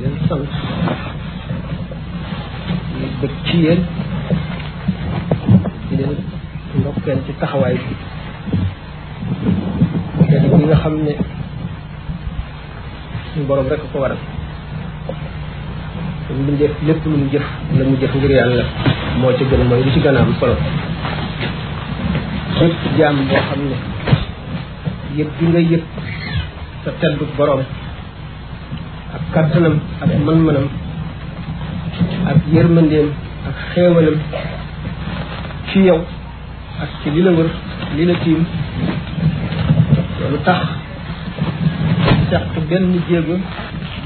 leen sant ñu bëgg ci yéen di leen ndokkeel ci taxawaay bi kenn bi nga xam ne suñu borom rek ko waral lu mu def lépp lu mu jëf la mu jëf ngir yàlla moo ci gën mooy lu ci gën a am solo bépp jaam boo xam ne yëg bi nga yëg sa teddu borom ak kàttanam ak mën-mënam ak yërmandeem ak xéewalam ci yow ak ci li la wër li la tiim loolu tax seq benn jéego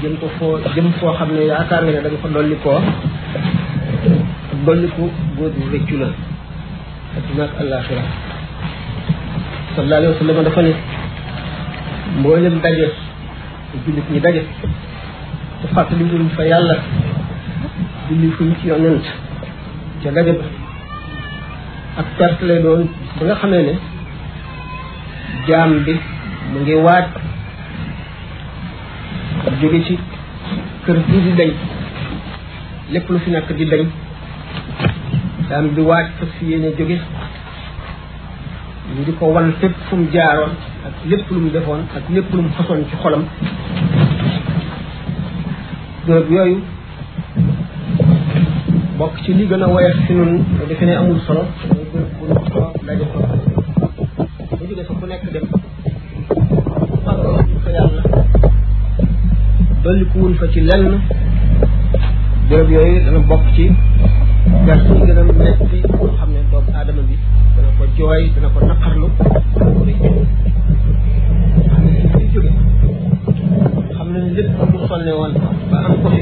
jëm ko foo jëm foo xam ne yaakaar nga ne da nga fa dolli koo dolliku góor bu rëccu la adduna ak àllaaxira sallallahu alayhi wa sallam dafa ne mboolem daje te jullit ñi daje te fàttali wuñ fa yàlla julli fuñ ci yonent ca daje ba ak perte lay doon ba nga xamee ne jaam bi mu ngi waaj jóge ci kër bii di dañ lépp lu fi nekk di dañ daam bi waaj fas yéene jóge ñu di ko wan fépp fu mu jaaroon ak lépp lu mu defoon ak lépp lu mu fasoon ci xolam bërëb yooyu bokk ci li gën a woyof fi nun te defe ne amul solo mooy bërëb bu ñu toog daje ko dolli ku wun fa ci lenn béréb yooyu dana bokk ci jar yi gën a metti yoo xam ne doomu aadama bi dana ko jooy dana ko naqarlu dana ko rëcc xam ne fi jóge xam ne lépp mu sonne woon ba am ko fi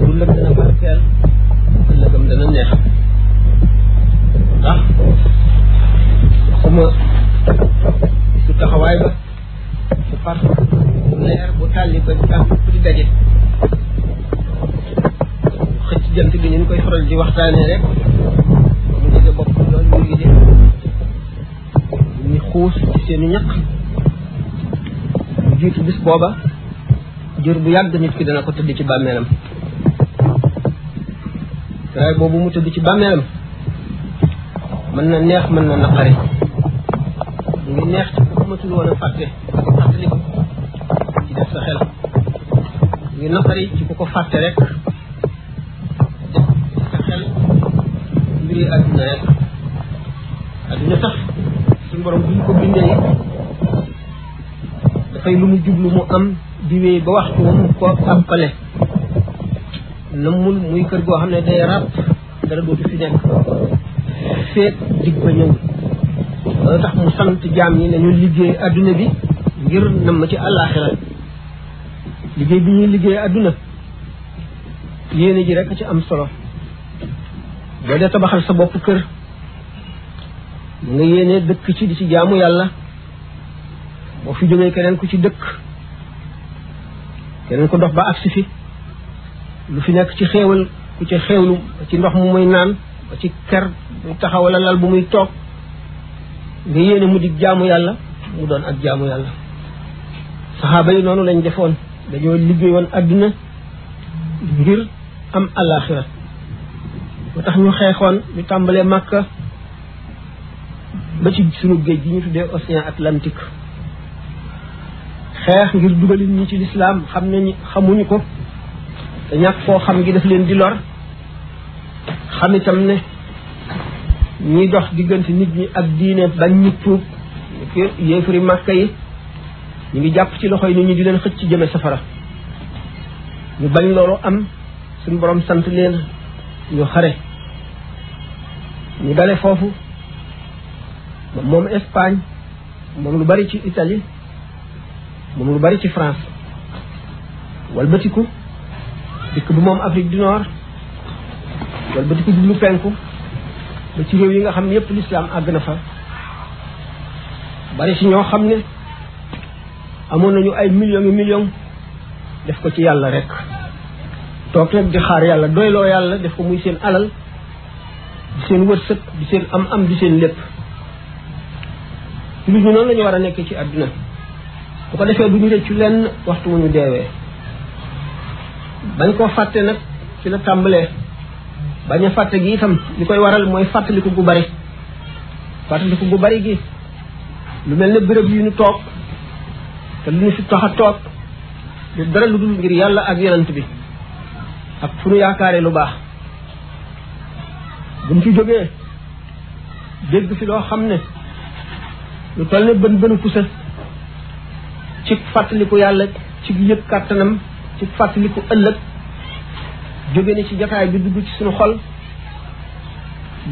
dundam dana barkeel ëllëgam dana neex ndax xuma su taxawaay ba su far leer bu tàlli ba tànk ku di daje xëcc jant bi ni ñu koy faral di waxtaanee rek mu jege bopp loolu ñu ngi def ñu xuus ci seen i ñaq jiitu bis booba jur bu yàgg nit ki dana ko tëdd ci bàmmeelam tëraay boobu mu tëdd ci bàmmeelam mën na neex mën na naqari mu ngi neex ci ku matul woon a fàtte fàttali ko ci def sa xel mu ngi naqari ci ku ko fàtte rek def sa xel mbiri àdduna rek àdduna sax suñu borom bu ñu ko bindee dafay lu mu jublu mu am di wéy ba waxtu wa mu ko àppale nammul muy kër goo xam ne day ràpp dara dootu fi nekk feet dig ba ñëw loolu tax mu sant jaam ñi nañu liggéey adduna bi ngir namm ci àllaaxira liggéey bi ñuy liggéey adduna yéene ji rek ci am solo boo dee tabaxal sa bopp kër nga yéene dëkk ci di ci jaamu yàlla boo fi jógee keneen ku ci dëkk keneen ko dox ba agsi fi lu fi nekk ci xéewal ku ci xéewlu ba ci ndox mu muy naan ba ci ker mu taxaw wala lal bu muy toog nga yéene mu di jaamu yàlla mu doon ak jaamu yàlla saxaaba yi noonu lañ defoon dañoo liggéey woon àdduna ngir am alaxira moo tax ñu xeexoon ñu tàmbalee màkka ba ci sunu géej gi ñu tuddee océan Atlantique xeex ngir dugal nit ñi ci lislaam xam nañu xamuñu ko te ñàkk koo xam gi daf leen di lor xam itam ne ñi dox diggante nit ñi ak diine bañ ñu tuub yéefari màkka yi ñu ngi jàpp ci loxo yi nit ñi di leen xëcc ci jëme safara ñu bañ loolu am suñu borom sant leen ñu xare ñu dale foofu moom Espagne moom lu bari ci Italie moom lu bari ci France walbatiku dikk bu moom Afrique du Nord walbatiku jublu penku ba ci réew yi nga xam ne yépp lislaam àgg na fa bari ci ñoo xam ne amoon nañu ay millions yu millions def ko ci yàlla rek toog rek di xaar yàlla doyloo yàlla def ko muy seen alal di seen wërsëg di seen am am di seen lépp jullit ñi noonu la ñu war a nekk ci àdduna bu ko defee bu ñu rëccu lenn waxtu wu ñu deewee bañ koo fàtte nag ci la tàmbalee bañ a fàtte gi itam li koy waral mooy fàttaliku gu bari fàttaliku gu bari gi lu mel ne béréb yu ñu toog te lu ñu fi tax a toog te dara lu dul ngir yàlla ak yonent bi ak fu ñu yaakaaree lu baax buñ fi jógee dégg fi loo xam ne lu toll ne bën bënu pusa ci fàttaliku yàlla ci yëg kàttanam ci fàttaliku ëllëg jóge na ci jataay bi dugg ci suñu xol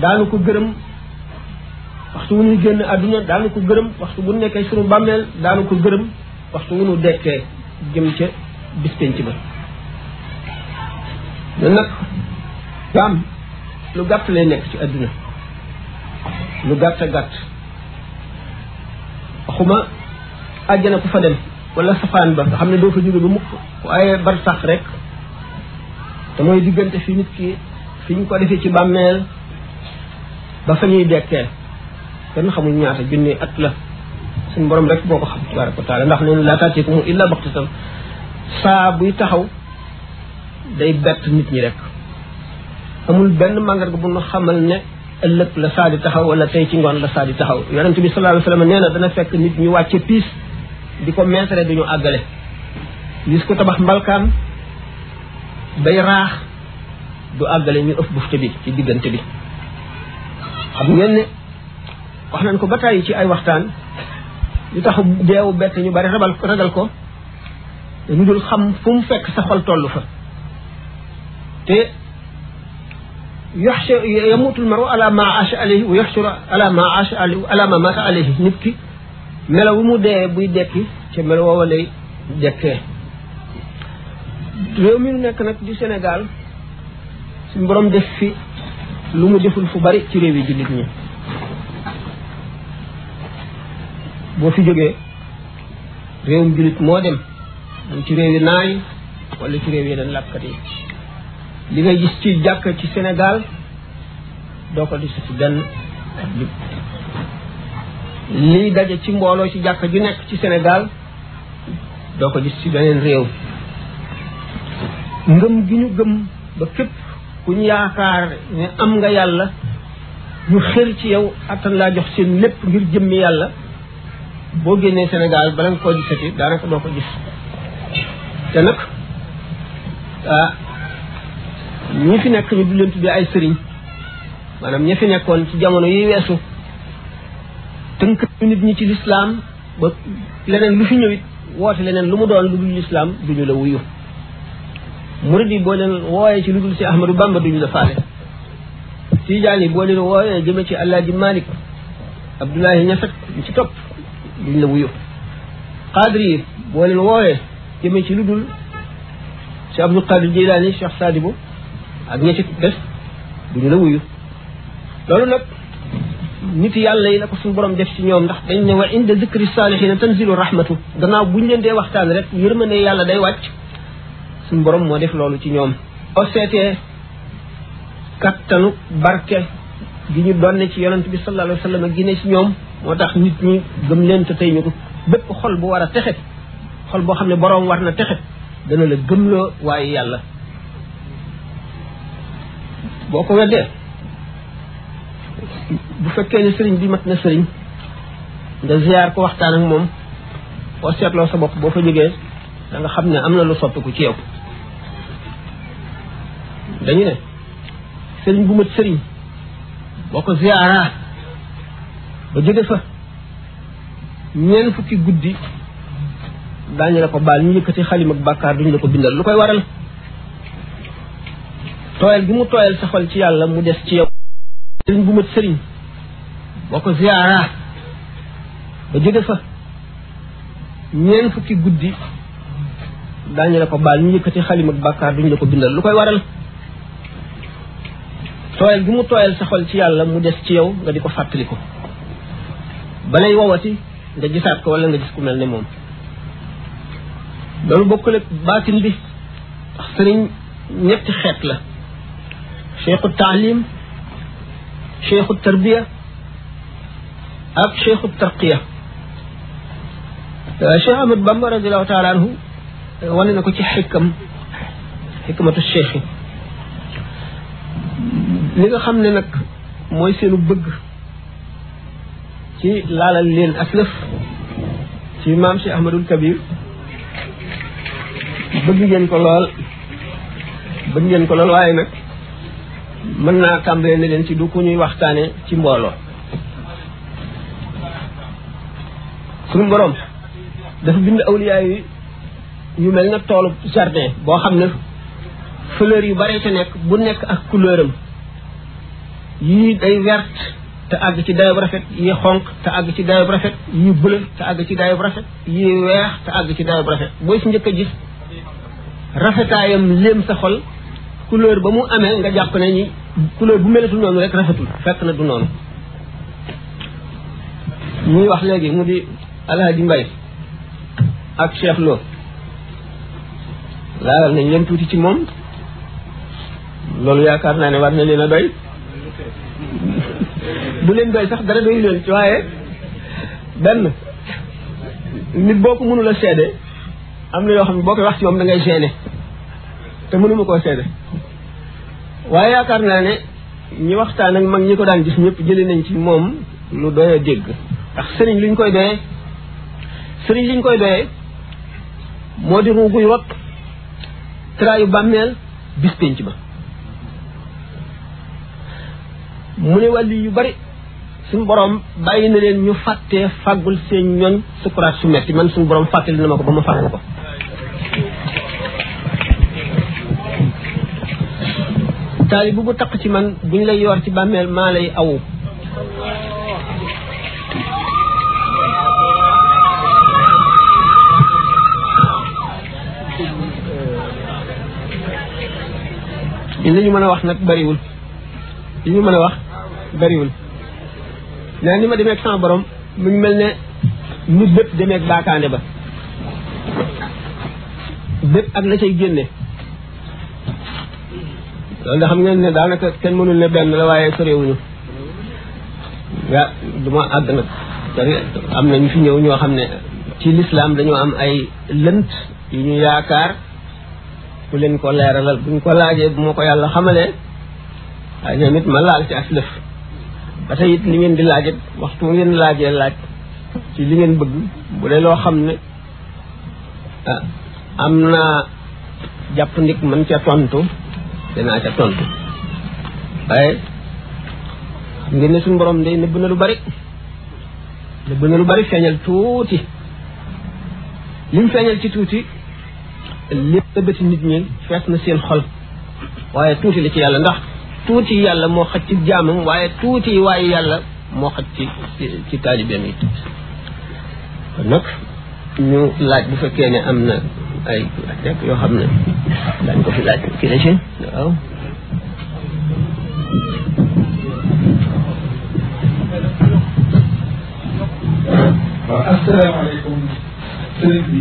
daanu ko gërëm waxtu wu ñuy génn àdduna daanu ko gërëm waxtu bu nekkee suñu bàmmeel daanu ko gërëm waxtu wu ñu dekkee jëm ca bis penc ba ñun nag jaam lu gàtt lay nekk ci àdduna lu gàtt a gàtt waxuma àjjana ku fa dem wala safaan ba nga xam ne doo fa jóge ba mukk waaye bar sax rek te mooy diggante fi nit ki fi ñu ko defee ci bàmmeel ba fa ñuy dekkee kenn xamul ñaata junni at la suñu borom rek boo ko xam tabaraka wa taala ndax neen laa taatikum illa baxtatan saa buy taxaw day bett nit ñi rek amul benn màndarga bu nu xamal ne ëllëg la saa di taxaw wala tey ci ngoon la saa di taxaw yonent bi sallallahu alayhi wasallam nee na dana fekk nit ñu wàcce piis di ko meetare duñu àggale gis ko tabax mbalkaan bay raax du àggale ñu ëf bufte bi ci diggante bi xam ngeen ne wax nañ ko ba tàyyi ci ay waxtaan li tax deewu bett ñu bari rabal ragal ko dañu dul xam fu mu fekk sa xol toll fa te yaxsha yamutul maru ala ma aasha alayhi wa yaxshura ala ma aasha alayhi ala ma mata alayhi nit ki melo wu mu dee buy dekki ca melo woowa lay dekkee réew mi nekk nag di Sénégal suñ borom def fi lu mu deful fu bari ci réew yi jullit ñi boo fi jógee réewum jullit moo dem am ci réew yi naay wala ci réew yeneen làkkat yi li ngay gis ci jàkk ci Sénégal doo ko gis ci benn jub liy daje ci mbooloo ci jàkka ju nekk ci Sénégal doo ko gis ci beneen réew ngëm gi ñu gëm ba képp ku ñu yaakaar ne am nga yàlla ñu xër ci yow attan laa jox seen lépp ngir jëmmi yàlla boo génnee Sénégal bala nga koo gisati daanaka doo ko gis te nag ah ñi fi nekk ñu du leen tuddee ay sëriñ maanaam ñi fi nekkoon ci jamono yi weesu tënk nit ñi ci lislaam ba leneen lu fi ñëwit woote leneen lu mu doon lu dul lislaam duñu la wuyu murid yi boo leen wooyee ci lu dul si Ahmadou Bamba duñu la faale tijaan yi boo leen wooyee jëme ci Alaaji Malik abdullahi ña fekk ñu ci topp duñ la wuyu xaadir yi boo leen woowee jëmee ci lu dul Cheikh Abdul Qadir Jeylaani Cheikh Saadibu ak ña ci des duñu la wuyu loolu nag nit yàlla yi la ko suñu borom def ci ñoom ndax dañ ne wa inda zikri saalihiina tanzilu rahmatu gannaaw buñ leen dee waxtaan rek yërmande yàlla day wàcc suñu borom moo def loolu ci ñoom o seetee kattanu barke gi ñu donne ci yonent bi sallallahu alayhi wa sallam gi ne ci ñoom moo tax nit ñi gëm leen te tey ñu ko bépp xol bu war a texe xol boo xam ne boroom war na texe dana la gëmloo waaye yàlla boo ko weddee bu fekkee ne sëriñ bi mat na sëriñ nga ziar ko waxtaan ak moom boo seetloo sa bopp boo fa jógee da nga xam ne am na lu soppiku ci yow dañu ne sëriñ bu mat sëriñ boo ko ziyaara ba jóge fa ñeent fukki guddi daañu la ko baal ñu yëkkati xalim ak bàkkaar duñu la ko bindal lu koy waral tooyal gi mu tooyal sa xol ci yàlla mu des ci yow sëriñ bu mat sëriñ boo ko ziyaara ba jóge fa ñeen fukki guddi daañu la ko baal ñu yëkkati xalim ak bàkkaar duñu la ko bindal lu koy waral tooyal bi mu tooyal sa xol ci yàlla mu des ci yow nga di ko fàttali ko balay wowati nga gisaat ko wala nga gis ku mel ne moom loolu bokkul ak baatin bi ndax sëriñ ñetti xeet la cheikhu taalim cheikhu tarbiya ak cheikhu tarqiya euh, cheikh ahmad bamba radiallahu taala anhu euh, wane na ko ci xikam xikmatu cheikh yi li nga xam ne nag mooy seenu bëgg ci laalal leen aslëf ci maam cheikh ahmadul kabir bëgg ngeen ko lool bëgg ngeen ko lool waaye nag mën naa tàmbalee ne leen ci du ku ñuy waxtaane ci mbooloo suñu borom dafa bind awliyaa yi ñu mel na toolu jardin boo xam ne fleur yu bare te nekk bu nekk ak couleur am yii day vert te àgg ci dayob rafet yi xonq te àgg ci dayob rafet yi bleu te àgg ci dayob rafet yi weex te àgg ci dayob rafet booy si njëkk a gis rafetaayam léem sa xol couleur ba mu amee nga jàpp ne ñi couleur bu melatul noonu rek rafetul fekk na du noonu muy wax léegi mu di alaaji mbay ak Cheikh Lo laalal nañ leen tuuti ci moom loolu yaakaar naa ne war na leen a doy bu leen doy sax dara doy leen ci waaye benn nit boo ko mënul a seede am na yoo xam ne boo koy wax ci moom da ngay seede te mënuma koo seede waaye yaakaar naa ne ñi waxtaan ak mag ñi ko daan gis ñëpp jëlee nañ ci moom lu doy a dégg ndax sëriñ liñ koy doyee sëriñ liñ koy doyee moo di ruuguy rot traayu bàmmeel bis pénc ba mu ne wàlli yu bari suñu borom bàyyi na leen ñu fàtte fàggul seen ñoñ sukuraat su metti man suñu borom fàttali na ma ko ba ma fàggu ko taali bu bu taq ci man buñ lay yor ci bàmmeel maa lay awu li ñu mën a wax nag bariwul yi ñu mën a wax bariwul nee ni ma demee ak sama borom mu ngi mel ne nit bépp demee ak baakaande ba bépp ak la cay génne loolu nga xam ngeen ne daanaka kenn mënul ne benn la waaye sorewuñu nga du ma àgg nag sori am na ñu fi ñëw ñoo xam ne ci lislaam dañoo am ay lënt yu ñu yaakaar ku leen ko leeralal buñ ko laajee bu ma ko yàlla xamalee waaye ñoom it ma laal ci aslëf ba tey it li ngeen di laaj it waxtu ngeen laajee laaj ci li ngeen bëgg bu dee loo xam ne ah am naa jàpp ndik mën ca tontu danaa ca tontu waaye xam ngeen ne suñu borom day nëbb na lu bari nëbb na lu bari feeñal tuuti li mu feeñal ci tuuti lépp bëti nit ñi fees na seen xol waaye tuuti la ci yàlla ndax tuuti yàlla moo xaj ci jaamam waaye tuuti waaye yàlla moo xaj ci ci taalibeem yi kon nag ñu laaj bu fekkee ne am na ay laaj rek yoo xam ne daañ ko fi laaj kii la ci waaw waaw asalaamaaleykum sëriñ bi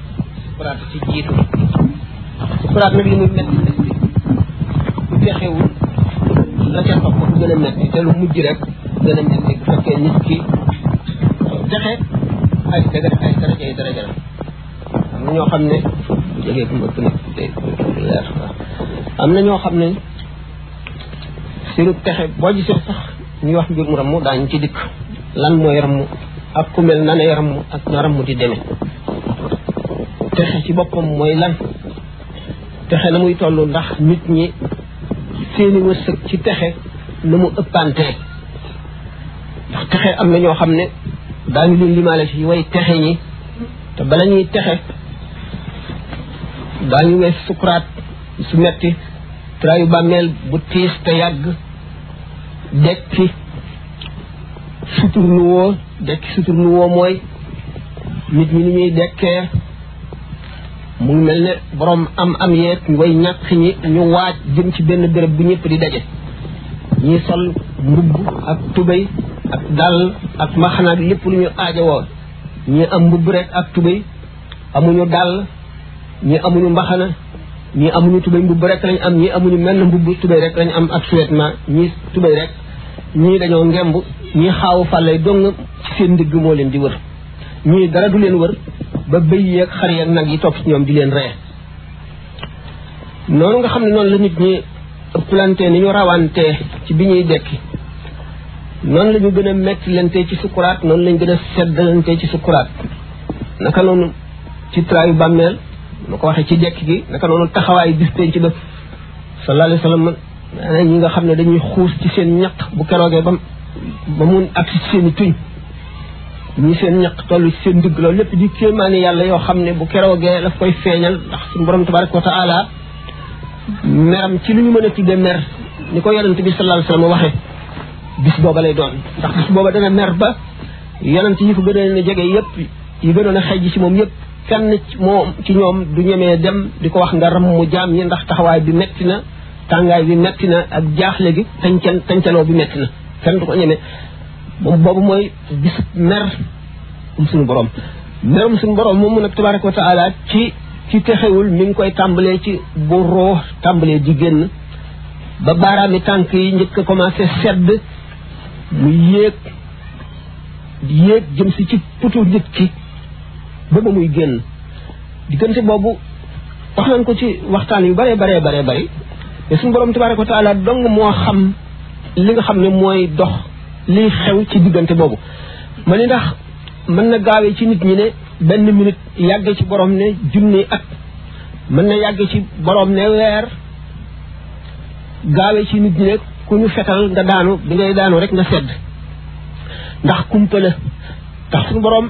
sukuraat ci jiitu sukuraat nag li muy metti metti bu fexewul la ca topp du gën a metti te lu mujj rek gën a metti bu fekkee nit ki texe ay dëgg rek ay daraja ay daraja la am na ñoo xam ne bu jógee bu mbëkk nag te leer am na ñoo xam ne seenu pexe boo gisee sax ñuy wax mbirum rammu daañu ci dikk lan mooy rammu ak ku mel na ne rammu ak na rammu di demee pexe ci boppam mooy lan pexe na muy toll ndax nit ñi seeni wërsëg ci pexe na mu ëppantee ndax pexe am na ñoo xam ne daañu leen limaale ci way pexe ñi te bala ñuy pexe daañu wees sukuraat su metti trayu bàmmeel bu tiis te yàgg dekki suturlu woo dekki suturlu woo mooy nit ñi ni ñuy dekkee mu ngi mel ne borom am am yeeg way ñàkk ñi ñu waaj jëm ci benn béréb bu ñëpp di daje ñi sol mbubb ak tubéy ak dàll ak maxanaak lépp lu ñu aajowoo ñi am mbubb rek ak tubéy amuñu dàll ñi amuñu mbaxana ñi amuñu tubéy mbubb rek lañ am ñi amuñu menn mbubb tubéy rek lañ am ak suwetma ñi tubéy rek ñii dañoo ngemb ñii xaawu fàllay dong ci seen ndigg moo leen di wër ñii dara du leen wër ba bëy yeeg xar yeeg nag yi topp ci ñoom di leen ree noonu nga xam ne noonu la nit ñi ëpplante ni ñu rawante ci bi ñuy dekki noonu la ñu gën a mettilante ci sukuraat noonu lañ gën a seddalante ci sukuraat naka noonu ci traayu bàmmeel ma ko waxee ci dekk gi naka noonu taxawaay bis penc ba sallallahu alayhi wa sallam nee ñi nga xam ne dañuy xuus ci seen ñaq bu keroogee ba ba mun ak ci seen i tuñ ñi seen ñaq toll ci seen digg loolu lépp di kéemaani yàlla yoo xam ne bu keroogee daf koy feeñal ndax suñu borom tabaraka wa taala meram ci lu ñu mën a tudde mer ni ko yonent bi sallallahu alayhi wasallam waxe bis booba lay doon ndax bis booba dana mer ba yonent yi ko gënoon a jege yëpp yi gënoon a xej ci moom yëpp kenn moom ci ñoom du ñemee dem di ko wax nga ram mu jaam ñi ndax taxawaay bi metti na tàngaay bi metti na ak jaaxle gi tañcal tañcaloo bi metti na kenn du ko ñeme moom boobu mooy bis mer um suñu borom merum suñu borom moom nag tabaraka wa taala ci ci texewul mi ngi koy tàmbalee ci bu roox tàmbalee di génn ba baaraami tànk yi njëkk a commencé sedd mu yéeg yéeg jëm si ci putu nit ki ba ba muy génn diggante boobu wax nañ ko ci waxtaan yu bare bare bare bare te suñu borom tabaraka wa taala dong moo xam li nga xam ne mooy dox liy xew ci diggante boobu ma ni ndax mën na gaawee ci nit ñi ne benn minute yàgg ci borom ne junni at mën na yàgg ci borom ne weer gaawee ci nit ñi ne ku ñu fetal nga daanu bi ngay daanu rek nga sedd ndax kumpa la ndax suñu borom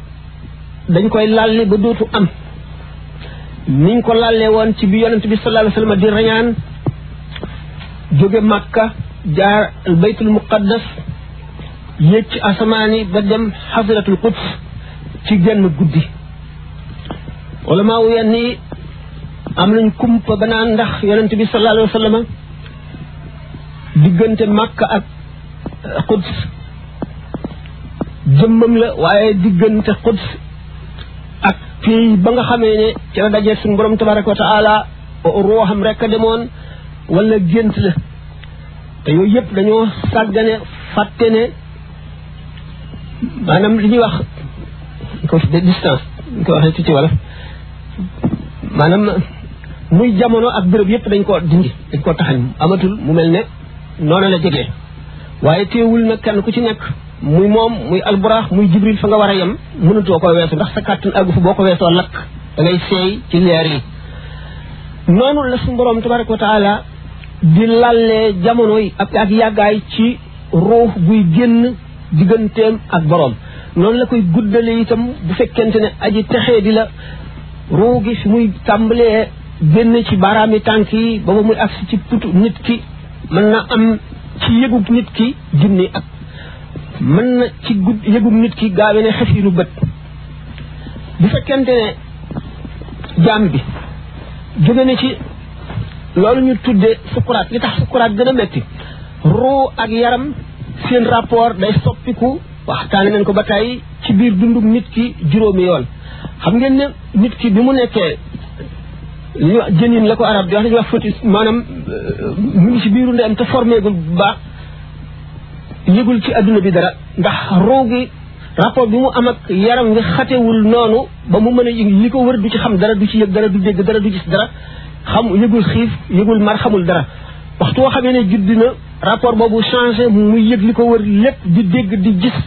dañ koy lalle ba dootu am niñ ko lalle woon ci bi yonent bi sallallahu alayhi wasallam di rañaan jóge Makka jaar al baytul muqaddas yéeg ci asamaani ba dem xasratul quds ci genn guddi wala maa wuyan ni am nañ kumpa ba naan ndax yonent bi sallallahu alayhi wasallam diggante Makka ak quds jëmmam la waaye diggante quds ak fii ba nga xamee ne ci la dajee suñu borom tabaraka wa taala ruuxam rek a demoon wala gént la te yooyu yëpp dañoo sàggane fàtte ne maanaam li ñuy wax ko de distance ñu ko waxee ci ci wala maanaam muy jamono ak béréb yëpp dañ ko dindi dañ ko taxañ amatul mu mel ne noonu la jege waaye teewul nag kenn ku ci nekk muy moom muy alburaax muy jibril fa nga war a yem mënatoo ko weesu ndax sa kàttan àggu fa boo ko weesoo lakk da ngay seey ci leer yi noonu la suñu borom tabaraka wa taala di lallee jamono yi ak ak yàggaay ci ruux buy génn digganteem ak borom noonu la koy guddale itam bu fekkente ne aji texee di la ruu gi fi muy tàmbalee génn ci baaraami tànk yi ba ba muy agsi ci putu nit ki mën na am ci yëgub nit ki junni at mën na ci gudd yëgub nit ki gaawe ne xefiinu bët bu fekkente ne jaam bi jóge na ci loolu ñu tudde sukuraat li tax sukuraat gën a metti ruu ak yaram seen rapport day soppiku waxtaane nañ ko ba tey ci biir dundum nit ki juróomi yoon xam ngeen ne nit ki bi mu nekkee li ñuy wax jënin la ko arab di wax dañuy wax fœtus maanaam euh, mu ngi ci biiru ndeyam te formeegul bu baax yëgul ci adduna bi dara ndax ruu gi rapport bi mu am ak yaram wi xatewul noonu ba mu mën a yëg li ko wër du ci xam dara du ci yëg dara du dégg dara du gis dara xam yëgul xiif yëgul mar xamul dara waxtu woo xamee ne judd na rapport boobu changé mu yëg li ko wër lépp di dégg di gis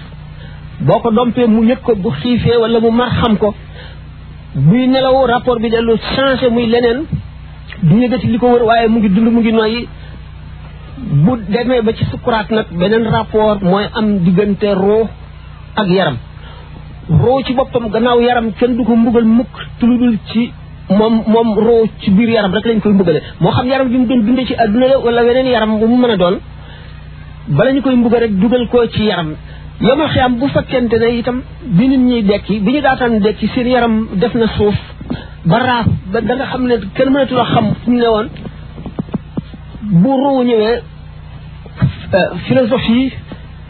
boo ko dompee mu yëg ko bu xiifee wala mu mar xam ko buy nelaw rapport bi dellu changé muy leneen du yëgati li ko wër waaye mu ngi dund mu ngi noyyi bu demee ba ci sukuraat nag beneen rapport mooy am diggante roo ak yaram roo ci boppam gannaaw yaram kenn du ko mbugal mukk te lu dul ci moom moom roo ci biir yaram rek lañ koy mbugale moo xam yaram bi mu doon dundee ci àdduna la wala weneen yaram bu mu mën a doon bala ñu koy mbugal rek dugal ko ci yaram yomal xiyam bu fekkente ne itam bi nit ñuy dekki bi ñu daataan dekki seen yaram def na suuf ba raaf ba da nga xam ne kenn mënatu la xam fu mu ne woon bu ruu ñëwee euh, philosophie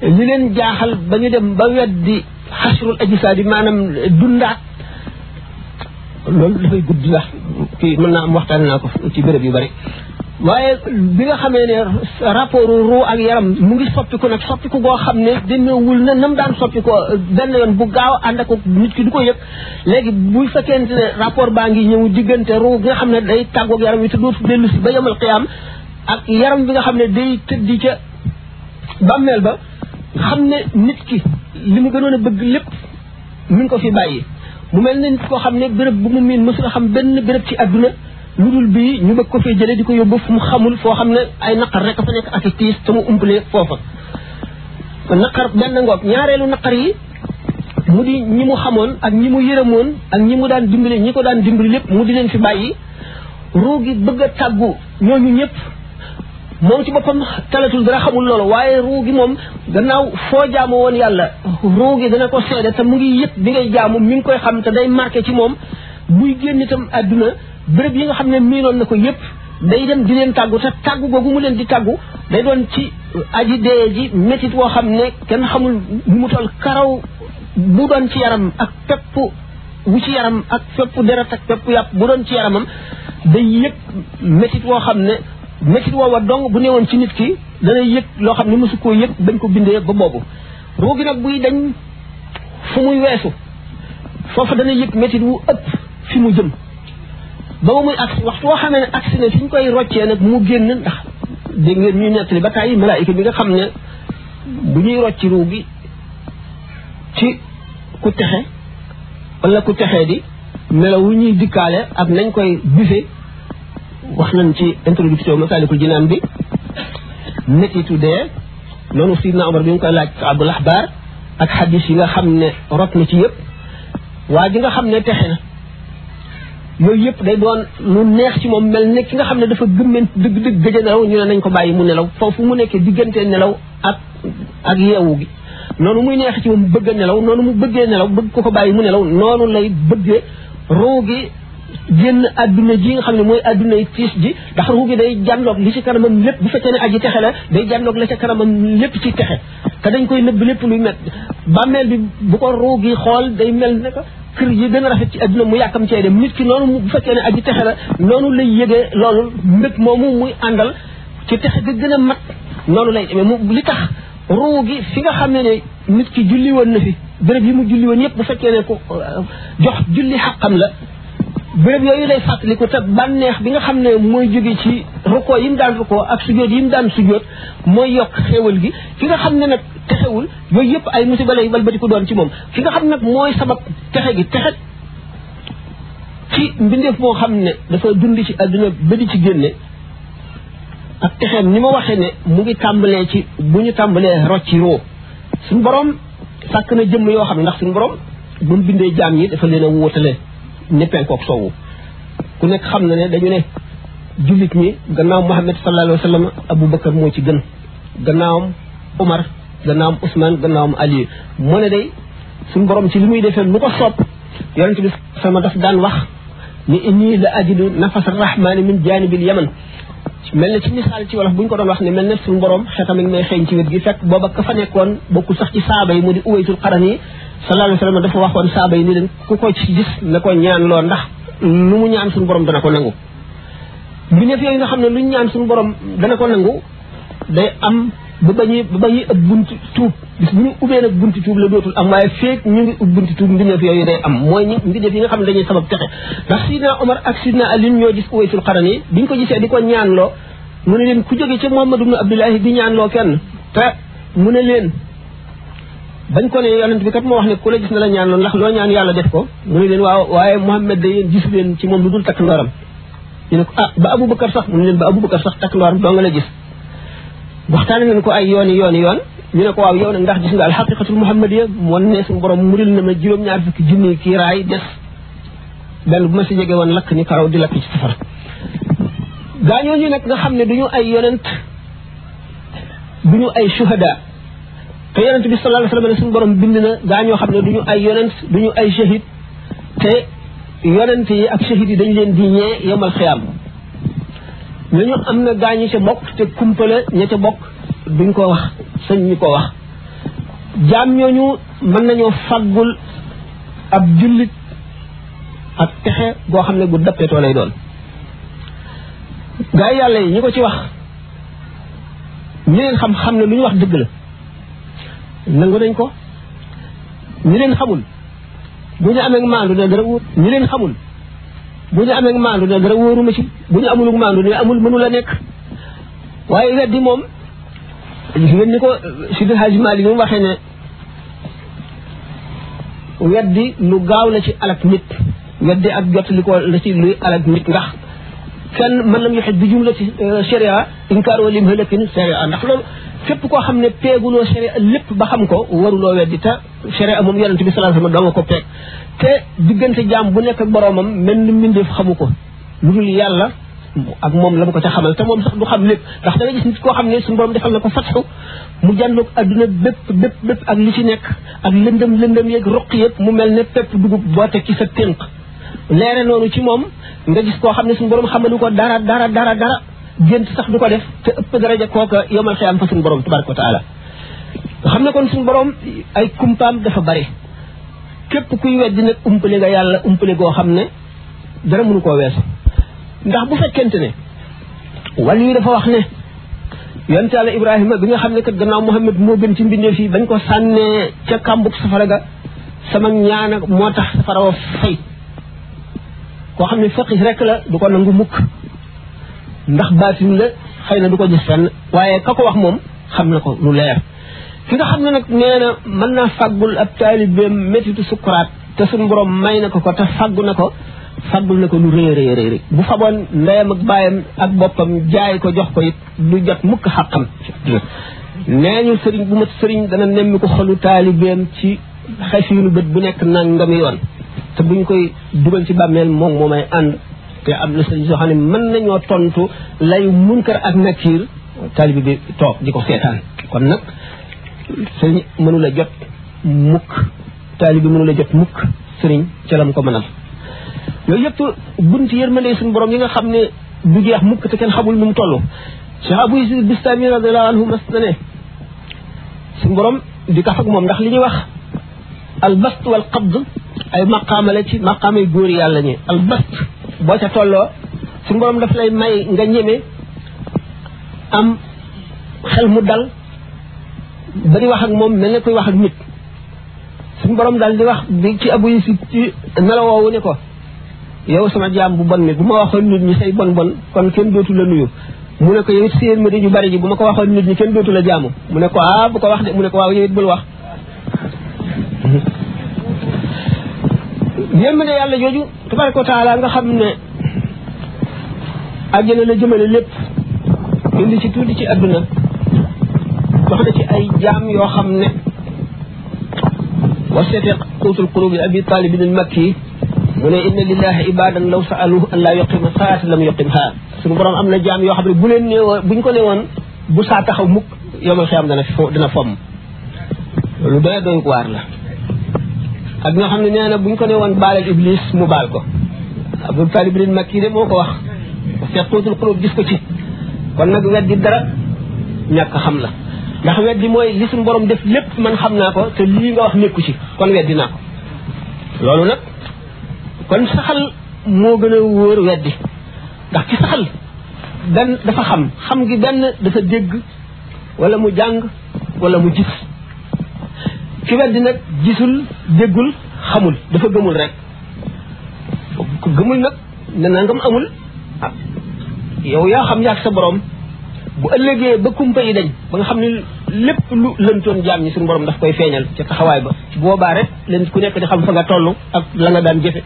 yi li leen jaaxal ba ñu dem ba weddi xasrul ajisaadi maanaam dundaat loolu dafay gudd ndax kii mën naa am waxtaan naa ko ci béréb yu bari waaye bi nga xamee ne rapport ruu ak yaram mu ngi soppiku nag soppiku goo xam ne demeewul na nam daan soppiku benn yoon bu gaaw ànd ak nit ki du ko yëg léegi bu fekkente ne rapport baa ngi ñëw diggante ruu gi nga xam ne day tàggoog yaram yi te dootu dellu si ba yemal xiyaam ak yaram bi nga xam ne day tëddi ca bàmmeel ba xam ne nit ki li mu gënoon a bëgg lépp mi ngi ko fi bàyyi mu mel ne nit koo xam ne béréb bu mu miin mësul a xam benn béréb ci àdduna lu dul bii ñu bëgg ko fee jëlee di ko yóbbu fu mu xamul foo xam ne ay naqar rek fa nekk ak tiis te mu umpalee foofa naqar benn ngoog ñaareelu naqar yi mu di ñi mu xamoon ak ñi mu yërëmoon ak ñi mu daan dimbali ñi ko daan dimbali lépp mu di leen fi bàyyi ruu gi bëgg a tàggu ñooñu ñëpp moom ci boppam talatul dara xamul loolu waaye ruu gi moom gannaaw foo jaamu woon yàlla ruu gi dana ko seede te mu ngi yëg bi ngay jaamu mi ngi koy xam te day marqué ci moom buy génn itam àdduna béréb yi nga xam ne miinoon na ko yëpp day dem di leen tàggu te tàggu googu mu leen di tàggu day doon ci aji dee ji métit woo xam ne kenn xamul nu mu toll karaw bu doon ci yaram ak pepp wu ci yaram ak fépp deret ak fépp yàpp bu doon ci yaramam day yëg métit woo xam ne métit woowa dong bu newoon ci nit ki dana yëg loo xam ne mosu koo yëg dañ ko bindee ba boobu ruu gi nag buy dañ fu muy weesu foofu dana yëg métit wu ëpp fi mu jëm ba ba muy agsi waxtu woo xamee ne agsi ne fi ñu koy roccee nag mu génn ndax dégg ngeen ñuy nettali ba tàyyi malaayika bi nga xam ne bu ñuy rocci ruu gi ci ku texe wala ku texee di melo wu ñuy dikkaale ak nañ koy gise wax nañ ci introduction Masaalikul Jinaan bi métitu dee noonu Sidna Omar bi nga koy laaj Abdul Ahbar ak xadis yi nga xam ne rot na ci yëpp waa ji nga xam ne texe na yooyu yëpp day doon lu neex ci moom mel ne ki nga xam ne dafa gëmmen dëgg dëgg gëj a nelaw ñu ne nañ ko bàyyi mu nelaw foofu mu nekkee diggante nelaw ak ak yeewu gi noonu muy neex ci moom bëgg a nelaw noonu mu bëggee nelaw bëgg ko ko bàyyi mu nelaw noonu lay bëggee ruu gi génn adduna ji nga xam ne mooy adduna yi tiis ji ndax ruu gi day jànloog li ci kanamam lépp bu fekkee ne aji texe la day jànloog la ca kanamam lépp ci texe te dañ koy nëbb lépp luy met bàmmeel bi bu ko ruu gi xool day mel ne ko kër yi gën a rafet ci adduna mu yàkkam cee dem nit ki noonu bu fekkee ne aji texe la noonu lay yëgee loolu mbëg moomu muy àndal ci texe ga gën a mat noonu lay demee mu li tax ruu gi fi nga xam ne ne nit ki julli woon na fi béréb yi mu julli woon yëpp bu fekkee ne ko euh, jox julli xaqam la béréb yooyu lay fàttaliku te bànneex bi nga xam ne mooy jóge ci ruko yi mu daan ruko ak sujjóot yi mu daan sujjóot mooy yokk xéewal gi ki nga xam ne nag texewul yooyu yëpp ay musiba lay balbati ko doon ci moom ki nga xam nag mooy sabab texe gi texe ci mbindeef moo xam ne dafa dund ci àdduna ba di ci génne ak texeem ni ma waxee ne mu ngi tàmbalee ci bu ñu tàmbalee rocci roo suñu borom sàkk na jëmm yoo xam ne ndax suñu borom ba mu bindee jaam yi dafa leen a wóotale ne penkook soowu ku nekk xam na ne dañu ne jullit ñi gannaaw Muhammad sallallahu alayhi wa sallam Abu Bakar moo ci gën gannaawam Umar gannaawam Ousmane gannaawam Ali moo ne day suñu borom ci li muy defee lu ko sopp yonent bi sama daf daan wax ni inni la ajidu nafas rahmaani min jaanibil yaman mel na ci misaal ci wolof bu ñu ko doon wax ne mel na suñu borom xetam ak may xeeñ ci wet gi fekk booba ka fa nekkoon bokkul sax ci saaba yi mu di uwaytul xaran yi sallallahu alayhi wa sallam dafa waxoon saaba yi ni leen ku ko ci gis na ko ñaan loo ndax lu mu ñaan suñu borom dana ko nangu bi ne fi nga xam ne lu ñu ñaan suñu borom dana ko nangu day am bu bañuy bu bañuy ëpp bunti tuub bis bu ñu ubbee nag bunti tuub la dootul am waaye feeg ñu ngi ub bunti tuub mbindeef yooyu day am mooy ñi mbindeef yi nga xam ne dañuy sabab texe ndax sidna Omar ak sidna Alioune ñoo gis Uwaysul Qarani bi ñu ko gisee di ko ñaanloo mu ne leen ku jóge ca Muhammad ibn Abdullahi di ñaanloo kenn te mu ne leen bañ ko ne yonent bi kat moo wax ne ku la gis na la ñaan loolu ndax loo ñaan yàlla def ko mu ne leen waaw waaye Muhammad da yéen gisu leen ci moom lu dul takk ndoram ñu ne ko ah ba Aboubacar sax mu ne leen ba Aboubacar sax takk ndoor doo nga la gis waxtaane nañ ko ay yooni yooni yoon ñu ne ko waaw yow nag ndax gis nga alxaqiqatul muhammadiya moon ne suñu borom muril na ma juróom-ñaar fukki junni kii raay des benn bu ma si jege woon lakk ni karaw di lakk ci safara gaa ñooñu nag nga xam ne duñu ay yonent duñu ay shuhada te yonent bi sallallahu alayhi wa sallam ne suñu borom bind na gaa ñoo xam ne duñu ay yonent duñu ay shahid te yonent yi ak shahid yi dañ leen di ñee yomal xiyaam ñooñu am na gaañu ca bokk te kumpale ña ca bokk duñ ko wax sañ ñu ko wax jaam ñooñu mën nañoo faggul ab jullit ak texe goo xam ne gu dappeetoo lay doon gaa yàlla yi ñi ko ci wax ñi leen xam xam ne lu ñu wax dëgg la nangu nañ ko ñi leen xamul bu ñu amee maandu ne dara wóor ñi leen xamul bu ñu amee maandu ne dara wóoruma ci bu ñu amul maandu ne amul mënu la nekk waaye weddi moom gis ngeen ni ko Sidi Hadji Malick mu waxee ne weddi lu gaaw la ci alak nit weddi ak jot li ko la ci luy alak nit ndax kenn mën lam yoxit bi jumla ci sharia inkaar walim hëlëkin sharia ndax loolu képp koo xam ne peeguloo sharia lépp ba xam ko waruloo weddi te sharia moom yonente bi sallallahu alayhi wasallam doo nga ko peeg te diggante jaam bu nekk ak boroomam mel ni mbindeef xamu ko lu dul yàlla ak moom la mu ko ca xamal te moom sax du xam lépp ndax da nga gis nit koo xam ne suñu borom defal na ko fatxu mu jàndoog adduna bépp bépp bépp ak li ci nekk ak lëndëm lëndëm yeeg roq yëpp mu mel ne pépp dugub boo teg ci sa tënk leere noonu ci moom nga gis koo xam ne suñu borom xamalu ko dara dara dara dara gént sax du ko def te ëpp daraja kooka yomal xiyam fa suñu borom tabaraka wa taala xam ne kon suñu borom ay kumpaam dafa bari képp kuy weddi nag umpale nga yàlla umpale goo xam ne dara mënu koo weesu ndax bu fekkente ne wàll yi dafa wax ne yonte yàlla ibrahima bi nga xam ne kat gannaaw muhammad moo gën ci mbindeef yi bañ ko sànnee ca kàmbuk safara ga sama ñaan ak moo tax safara wa fay koo xam ne faqis rek la du ko nangu mukk ndax baatin la xëy na du ko gis fenn waaye ka ko wax moom xam na ko lu leer ki nga xam ne nag nee na mën naa fàggul ab taalibeem métitu sukkuraat te suñu borom may na ko ko te fàggu na ko fàggul na ko lu rëy rëy rëy bu faboon ndeyam ak baayam ak boppam jaay ko jox ko it du jot mukk xàqam nee ñu sëriñ bu mat sëriñ dana nemmi ko xolu taalibeem ci xasiinu bët bu nekk nangami yoon te buñ koy dugal ci bàmmeel moom moo may ànd te am na sëriñ soo xam ne mën nañoo tontu lay munkar ak nakiir taalibe bi toog di ko seetaan kon nag sëriñ mënu la jot mukk taalibe bi mënu la jot mukk sëriñ ca lam ko mënal yooyu yëpp bunt yërmande suñu borom yi nga xam ne du jeex mukk te kenn xamul nu mu toll Cheikh Abou Yazid Bistami radiyallahu anhu mas na ne suñu borom di kaf ak moom ndax li ñuy wax al bast wal qabd ay maqaama la ci maqaamay góor yàlla ñi al bast boo ca tolloo suñu borom daf lay may nga ñeme am xel mu dal ba di wax ak moom mel ne koy wax ak nit suñu borom daal di wax bi ci abu yusuf ci melo woowu ne ko yow sama jaam bu bon mi bu ma waxoon nit ñi say bon bon kon kenn dootu la nuyu mu ne ko yow it seen ma di ñu bari ji bu ma ko waxoon nit ñi kenn dootu la jaamu mu ne ko ah bu ko wax de mu ne ko waaw yow it bul wax yërmande yàlla jooju tabaraka wa taala nga xam ne àjjana la jëmale lépp indi ci tuuti ci àdduna wax na ci ay jaam yoo xam ne wa seetee quutul qulubi abi talibin al makki mu ne inna lillahi ibadan law saaluhu an laa yuqima salaata lam yuqimha suñu borom am na jaam yoo xam ne bu leen néewoon buñ ko néewoon bu saa taxaw mukk yomal xiyam dana dana fomm lu doy doy waar la ak ñoo xam ne nee na bu ñu ko ne woon baalal iblis mu baal ko abul talib leen makki de moo ko wax sequutul xulub gis ko ci kon nag weddi dara ñàkk xam la ndax weddi mooy li suñu borom def lépp man xam naa ko te lii nga wax nekku ci kon weddi naa ko loolu nag kon saxal moo gën a wóor weddi ndax ci saxal benn dafa xam xam gi benn dafa dégg wala mu jàng wala mu gis ki weddi nag gisul déggul xamul dafa gëmul rek ku gëmul nag ne nangam amul ah yow yaa xam yaag sa borom bu ëllëgee ba kumpa yi dañ ba nga xam ne lépp lu lëntoon jaam ñi suñu borom daf koy feeñal ca taxawaay ba boobaa rek leen ku nekk di xam fa nga toll ak la nga daan jëfe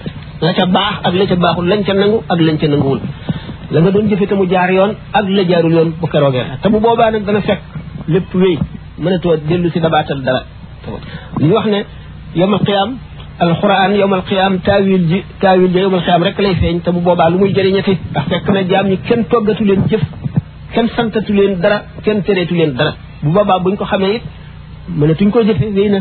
la ca baax ak la ca baaxul lañ ca nangu ak lañ ca nanguwul la nga doon jëfe te mu jaar yoon ak la jaarul yoon bu keroogee te bu boobaa nag dana fekk lépp wéy mënatoo dellu si dabaatal dara li ñu wax ne yomal xiyaam alquran yomal xiyaam taawil ji taawil ji yomal xiyaam rek lay feeñ te bu boobaa lu muy jëriñati ndax fekk na jaam ñi kenn toggatu leen jëf kenn santatu leen dara kenn tereetu leen dara bu boobaa buñ ko xamee it mënatuñ koo jëfe wéy na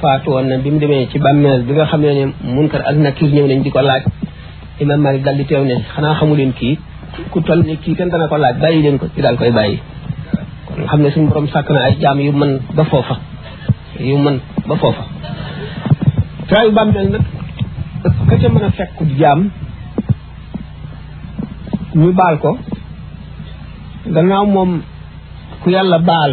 faatu woon na bi mu demee ci bàmmeel bi nga xam ne ne munkar ak nakir ñëw nañ di ko laaj imam malik dal di teew ne xanaa xamu leen kii ku toll ni kii kenn dana ko laaj bàyyi leen ko ci daal koy bàyyi kon nga xam ne suñu borom sàkk na ay jaam yu mën ba foofa yu mën ba foofa taayu bàmmeel nag ka ca mën a fekku jaam ñu baal ko gannaaw moom ku yàlla baal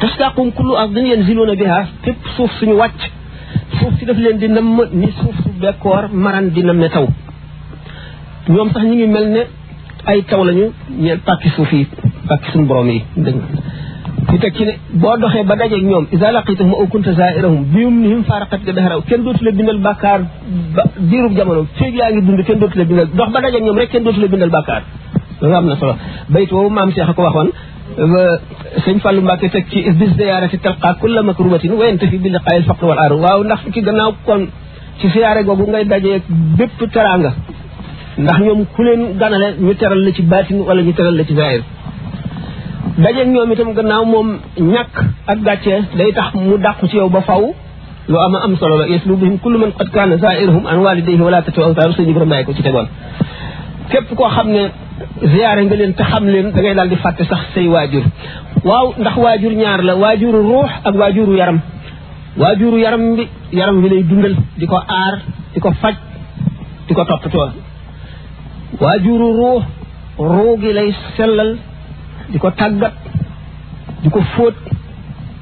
tasqaaqum kullu ardin yanziluuna biha fépp suuf suñu wàcc suuf si daf leen di namm ni suuf su bekkoor maran di namme taw ñoom sax ñu ngi mel ne ay taw lañu ñeel pàkki suuf yi pàkki suñu borom yi dégg ñu teg ci ne boo doxee ba dajeeg ñoom isa laqitahum aw kunta zairahum bium nihim faaraqat ga dahraw kenn dootu la bindal bàkkaar ba diirub jamono feeg yaa ngi dund kenn dootu la bindal dox ba dajeeg ñoom rek kenn dootu la bindal bàkkaar loolu am na solo bayit woowu maam Cheikh a ko waxoon sëñ Fallou Mbacke teg ci bis ziyaarati talqa kulla makrubatin wa yantafi bi liqaayil faqr wal aar waaw ndax ci gannaaw kon ci siyaare googu ngay dajee bépp teraanga ndax ñoom ku leen ganale ñu teral la ci baatin wala ñu teral la ci zaahir dajeeg ñoom itam gannaaw moom ñàkk ak gàcce day tax mu dàqu ci yow ba faw lu am am solo la yaslu bihim kullu man qad kaana zairhum an walidayhi wala tatu awtaaru sëñ Ibrahima bàyyi ko ci tegoon képp koo xam ne ziyaare nga leen te xam leen da ngay daal di fàtte sax say waajur waaw ndax waajur ñaar la waajuru ruux ak waajuru yaram waajuru yaram bi yaram bi lay dundal di ko aar di ko faj di ko toppatoo waajuru ruux ruux gi lay sellal di ko tàggat di ko fóot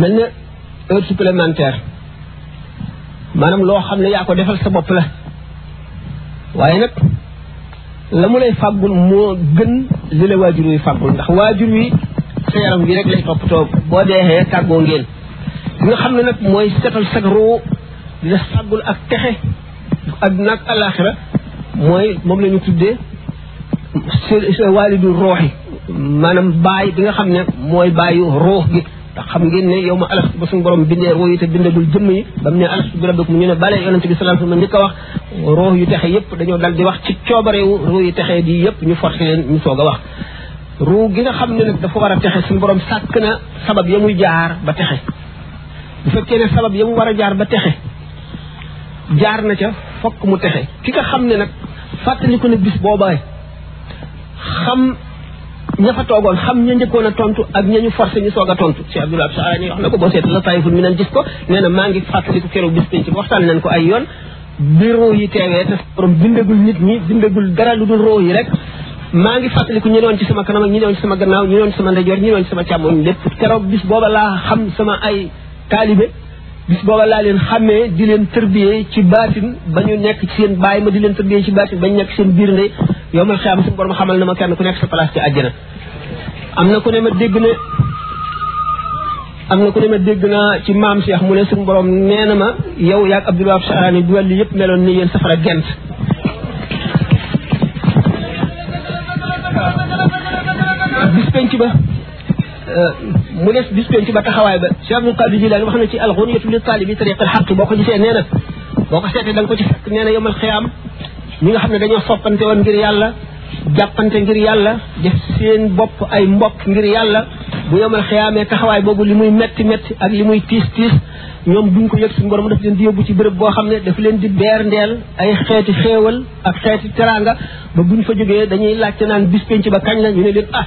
mel ne heure supplémentaire maanaam loo xam ne yaa ko defal sa bopp la waaye nag la mu lay fàggul moo gën li la waajur wi fàggul ndax waajur wi sa yaram wi rek lay toppatoo boo deexee tàggoo ngeen li nga xam ne nag mooy setal sag roo di la fàggul ak texe ak nag alaxira mooy moom la ñu tuddee waalidu rooxi maanaam baay bi nga xam ne mooy baayu roox gi ndax xam ngeen ne yow ma alas ba suñu borom bindee roox yi te bindagul jëmm yi ba mu ne alas bi rabbikum ñu ne bale yonente bi sallallahu alayhi wasallam njëkk a wax roox yu texe yëpp dañoo dal di wax ci coobarewu roox yu texe di yëpp ñu forcé leen ñu soog a wax ruu gi nga xam ne nag dafa war a texe suñu borom sàkk na sabab ya muy jaar ba texe bu fekkee ne sabab ya mu war a jaar ba texe jaar na ca fokk mu texe ki nga xam ne nag fàttaliku ne bis boobaay xam ña fa toogoon xam ña njëkkoon a tontu ak ña ñu forcé ñu soog a tontu Cheikh Abdoul Wahab Sahrawi wax na ko boo seet la taayiful mi nan gis ko nee na maa ngi fàttaliku keroog bis penc ba waxtaan nañ ko ay yoon bi roo yi teewee te borom bindagul nit ñi bindagul dara lu dul roo yi rek maa ngi fàttaliku ñu doon ci sama kanam ak ñu doon ci sama gannaaw ñu doon ci sama ndeyjoor ñu doon ci sama càmmoñ lépp keroog bis booba laa xam sama ay taalibe bis booba laa leen xàmmee di leen tërbiyee ci baatin ba ñu nekk ci seen baay ma di leen tërbiyee ci baatin ba ñu nekk seen biir ndey yow ma xiyaam suñu borom xamal na ma kenn ku nekk sa place ci àjjana am na ku ne ma dégg ne am na ku ne ma dégg naa ci maam Cheikh mu ne suñu borom nee na ma yow yaag Abdul Wahab Sahraani bi wàllu yëpp meloon ni yéen safara gent bis penc ba mu des bis penc ba taxawaay ba Cheikh Abdul Qadir Jilani wax na ci alxuniyatu li taalibi tariq al xaq boo ko gisee nee na boo ko seetee da nga ko ci fekk nee na yomal xiyaam ñi nga xam ne dañoo soppante woon ngir yàlla jàppante ngir yàlla def seen bopp ay mbokk ngir yàlla bu yomal xiyaamee taxawaay boobu li muy metti metti ak li muy tiis tiis ñoom duñ ko yëg suñu borom daf leen di yóbbu ci bërëb boo xam ne daf leen di beer ndeel ay xeeti xéewal ak xeeti teraanga ba buñ fa jógee dañuy laajte naan bis penc ba kañ la ñu ne leen ah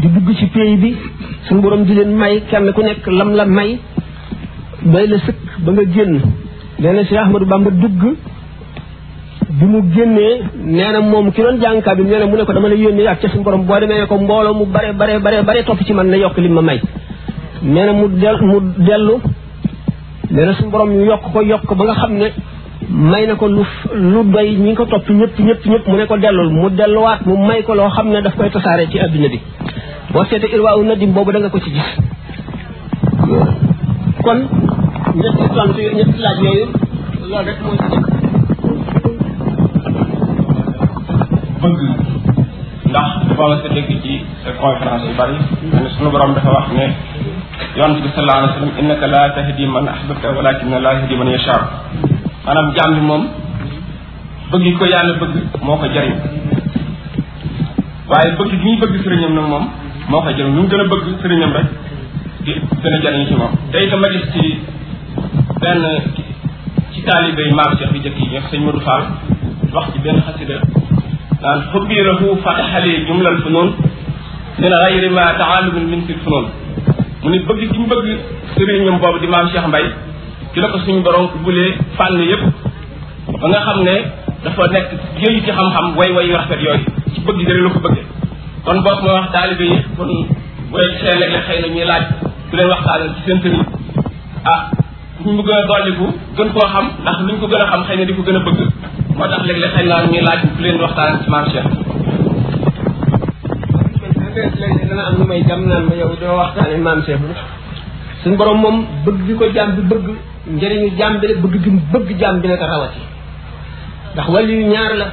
di dugg ci pay bi suñu borom di leen may kenn ku nekk lam la may doy la sëkk ba nga génn nee na Cheikh Ahmadou Bamba dugg bi mu génnee nee na moom ki doon jàngkat bi nee na mu ne ko dama la yónnee ak ca suñu borom boo demee ko mbooloo mu bare bare bare bare topp ci man na yokk li ma may nee na mu del mu dellu nee na suñu borom yokk ko yokk ko ba nga xam ne may na ko lu lu doy ñi ko topp ñëpp ñëpp ñëpp mu ne ko dellul mu delluwaat mu may ko loo xam ne daf koy tasaare ci adduna bi boo seetee irwaa u nadim boobu da nga ko ci gis kon ñetti tontu ñetti laaj yooyu loolu rek mooy si bëgg ndax dafa la sa dégg ci sa conférence yu bari ne sunu borom dafa wax ne yonent bi sallallahu alayhi wa sallam innaka la tahdi man ahbabta walakinna la yahdi man yasha maanaam jaam bi moom bëgg ko yàlla bëgg moo ko jariñ waaye bëgg bi ñuy bëgg sëriñam nag moom moo ko jariñ ñu gën a bëgg sëriñam rek di gën a jariñ ci moom tey dama gis ci benn ci taalibey maam Cheikh bi jëkk yi ñëpp sëñ Modou Fall wax ci benn xasida naan xubbi lahu fataxalee jumlal fu noonu min xayri ma taalumin min fi funoon mu ne bëgg gi mu bëgg sëriñam boobu di maam Cheikh Mbaye ci la ko suñu borom bulee fànn yépp ba nga xam ne dafa nekk géeju ci xam-xam way way yu rafet yooyu ci bëgg gi la ko bëggee kon boobu mooy wax taalibe yi kon bu leen gisee léeg-léeg xëy na ñuy laaj ku leen waxtaanal ci seen sëriñ ah ñu bëgg a dolliku gën koo xam ndax luñ ko gën a xam xëy na di ko gën a bëgg moo tax léeg-léeg xëy naa ñuy laaj ku leen waxtaan ci maam Cheikh léeg-léeg dana am lu may jam naan ma yow doo waxtaane maam Cheikh suñ borom moom bëgg bi ko jàmm bi bëgg njëriñu jàmm bi la bëgg gi mu bëgg jàmm bi naka rawati ndax wàllu yu ñaar la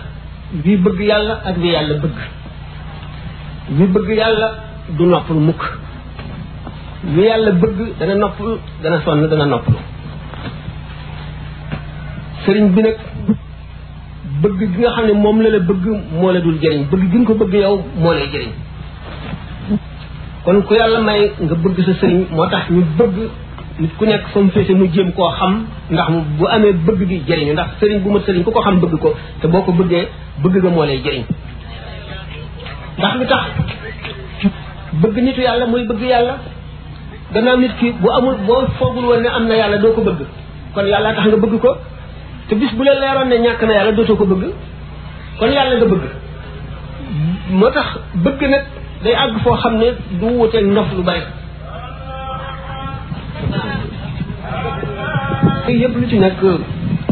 bi bëgg yàlla ak bi yàlla bëgg bi bëgg yàlla du noppal mukk lu yàlla bëgg dana noppalu dana sonn dana noppalu sëriñ bi nag bëgg gi nga xam ne moom la la bëgg moo la dul jëriñ bëgg gi nga ko bëgg yow moo lay jëriñ kon ku yàlla may nga bëgg sa sëriñ moo tax ñu bëgg nit ku nekk fa mu féete mu jéem koo xam ndax mu bu amee bëgg gi jëriñu ndax sëriñ bu ma sëriñ ku ko xam bëgg ko te boo ko bëggee bëgg nga moo lay jëriñ ndax lu tax bëgg nitu yàlla mooy bëgg yàlla gannaaw nit ki bu amul boo foogul woon ne am na yàlla doo ko bëgg kon yàlla tax nga bëgg ko te bis bu la leeroon ne ñàkk na yàlla dootoo ko bëgg kon yàlla nga bëgg moo tax bëgg nag day àgg foo xam ne du wuteeg ndof lu bari te yëpp lu ci nekk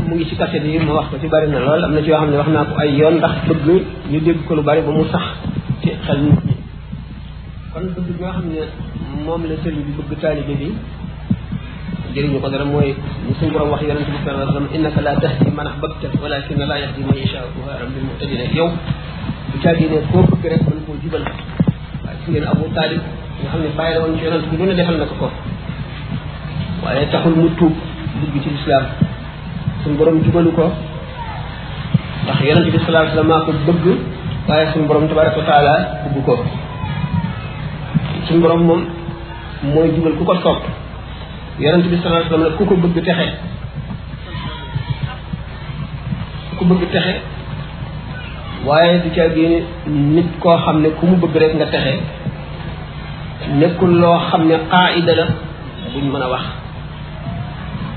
mu ngi ci kaset yi ma wax ko ci bari na lool am na ci yoo xam ne wax naa ko ay yoon ndax bëgg ñu dégg ko lu bari ba mu sax ci xel nit ñi kon bëgg bi nga xam ne moom la sëriñ bi bëgg taalibe bi jëriñu ko dara mooy mu suñu borom wax yonente bi sallallahu alayhi wa sallam innaka la tahdi man ahbabta walakinna la yahdi man yashaa wa rabbil muhtadin ak yow bu caagi ne koo bëgg rek mën koo jubal waaye su ngeen Abu Talib nga xam ne bàyyi la woon ci yonente bi lu ne defal na ko ko waaye taxul mu tuub dugg ci lislaam suñu borom jubalu ko ndax yonent bi sallallahu alayhi wasallam ko bëgg waaye suñu borom tabaraka wa taala bëgg ko suñu borom moom mooy jubal ku ko sopp yonent bi sallallahu alayhi wasallam ku ko bëgg texe ku ko bëgg texe waaye du ca génne nit koo xam ne ku mu bëgg rek nga texe nekkul loo xam ne qaida la buñ mën a wax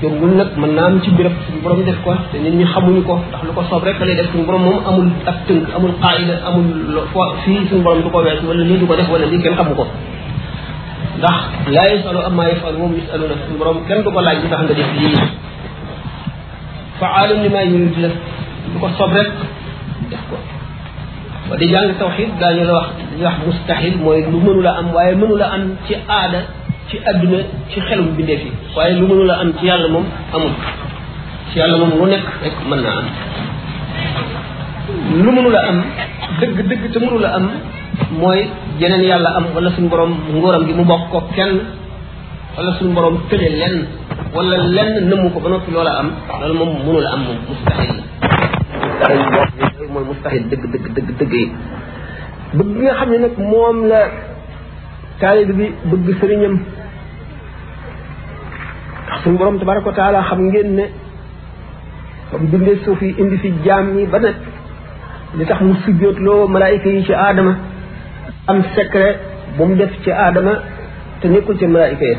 yombul nag mën naa am ci béréb suñu borom def ko te nit ñi xamuñu ko ndax lu ko soob rek lay def suñu borom moom amul ak tënk amul qaayida amul lo- fo fii suñu borom du ko wees wala lii du ko def wala lii kenn xamu ko ndax laa yasalu amma yafalu moom yasaluna suñu borom kenn du ko laaj li tax nga def lii faalum li maa yurid la lu ko soob rek def ko wa di jàng tawxid daañu la wax li wax mustahil mooy lu mënula am waaye mënula am ci aada ci àdduna ci xelum bindeef yi waaye lu mënul a am ci yàlla moom amul ci yàlla moom lu nekk rek mën naa am lu mënul a am dëgg dëgg te mënul a am mooy yeneen yàlla am wala suñu borom nguuram gi mu bokk ko kenn wala suñu borom tële lenn wala lenn nëmmu ko ba noppi loola am loolu moom mënul a am moom mustahil la mustahil mooy mustahil dëgg dëgg dëgg dëgg yi bëgg nga xam ne nag moom la taalib bi bëgg sëriñam ndax suñu borom tabaraka wa taala xam ngeen ne comme bindee suuf yi indi fi jaam ñi ba nag li tax mu sujjootloo malaayika yi ci aadama am secret bu mu def ci aadama te nekkul ci malaayika yi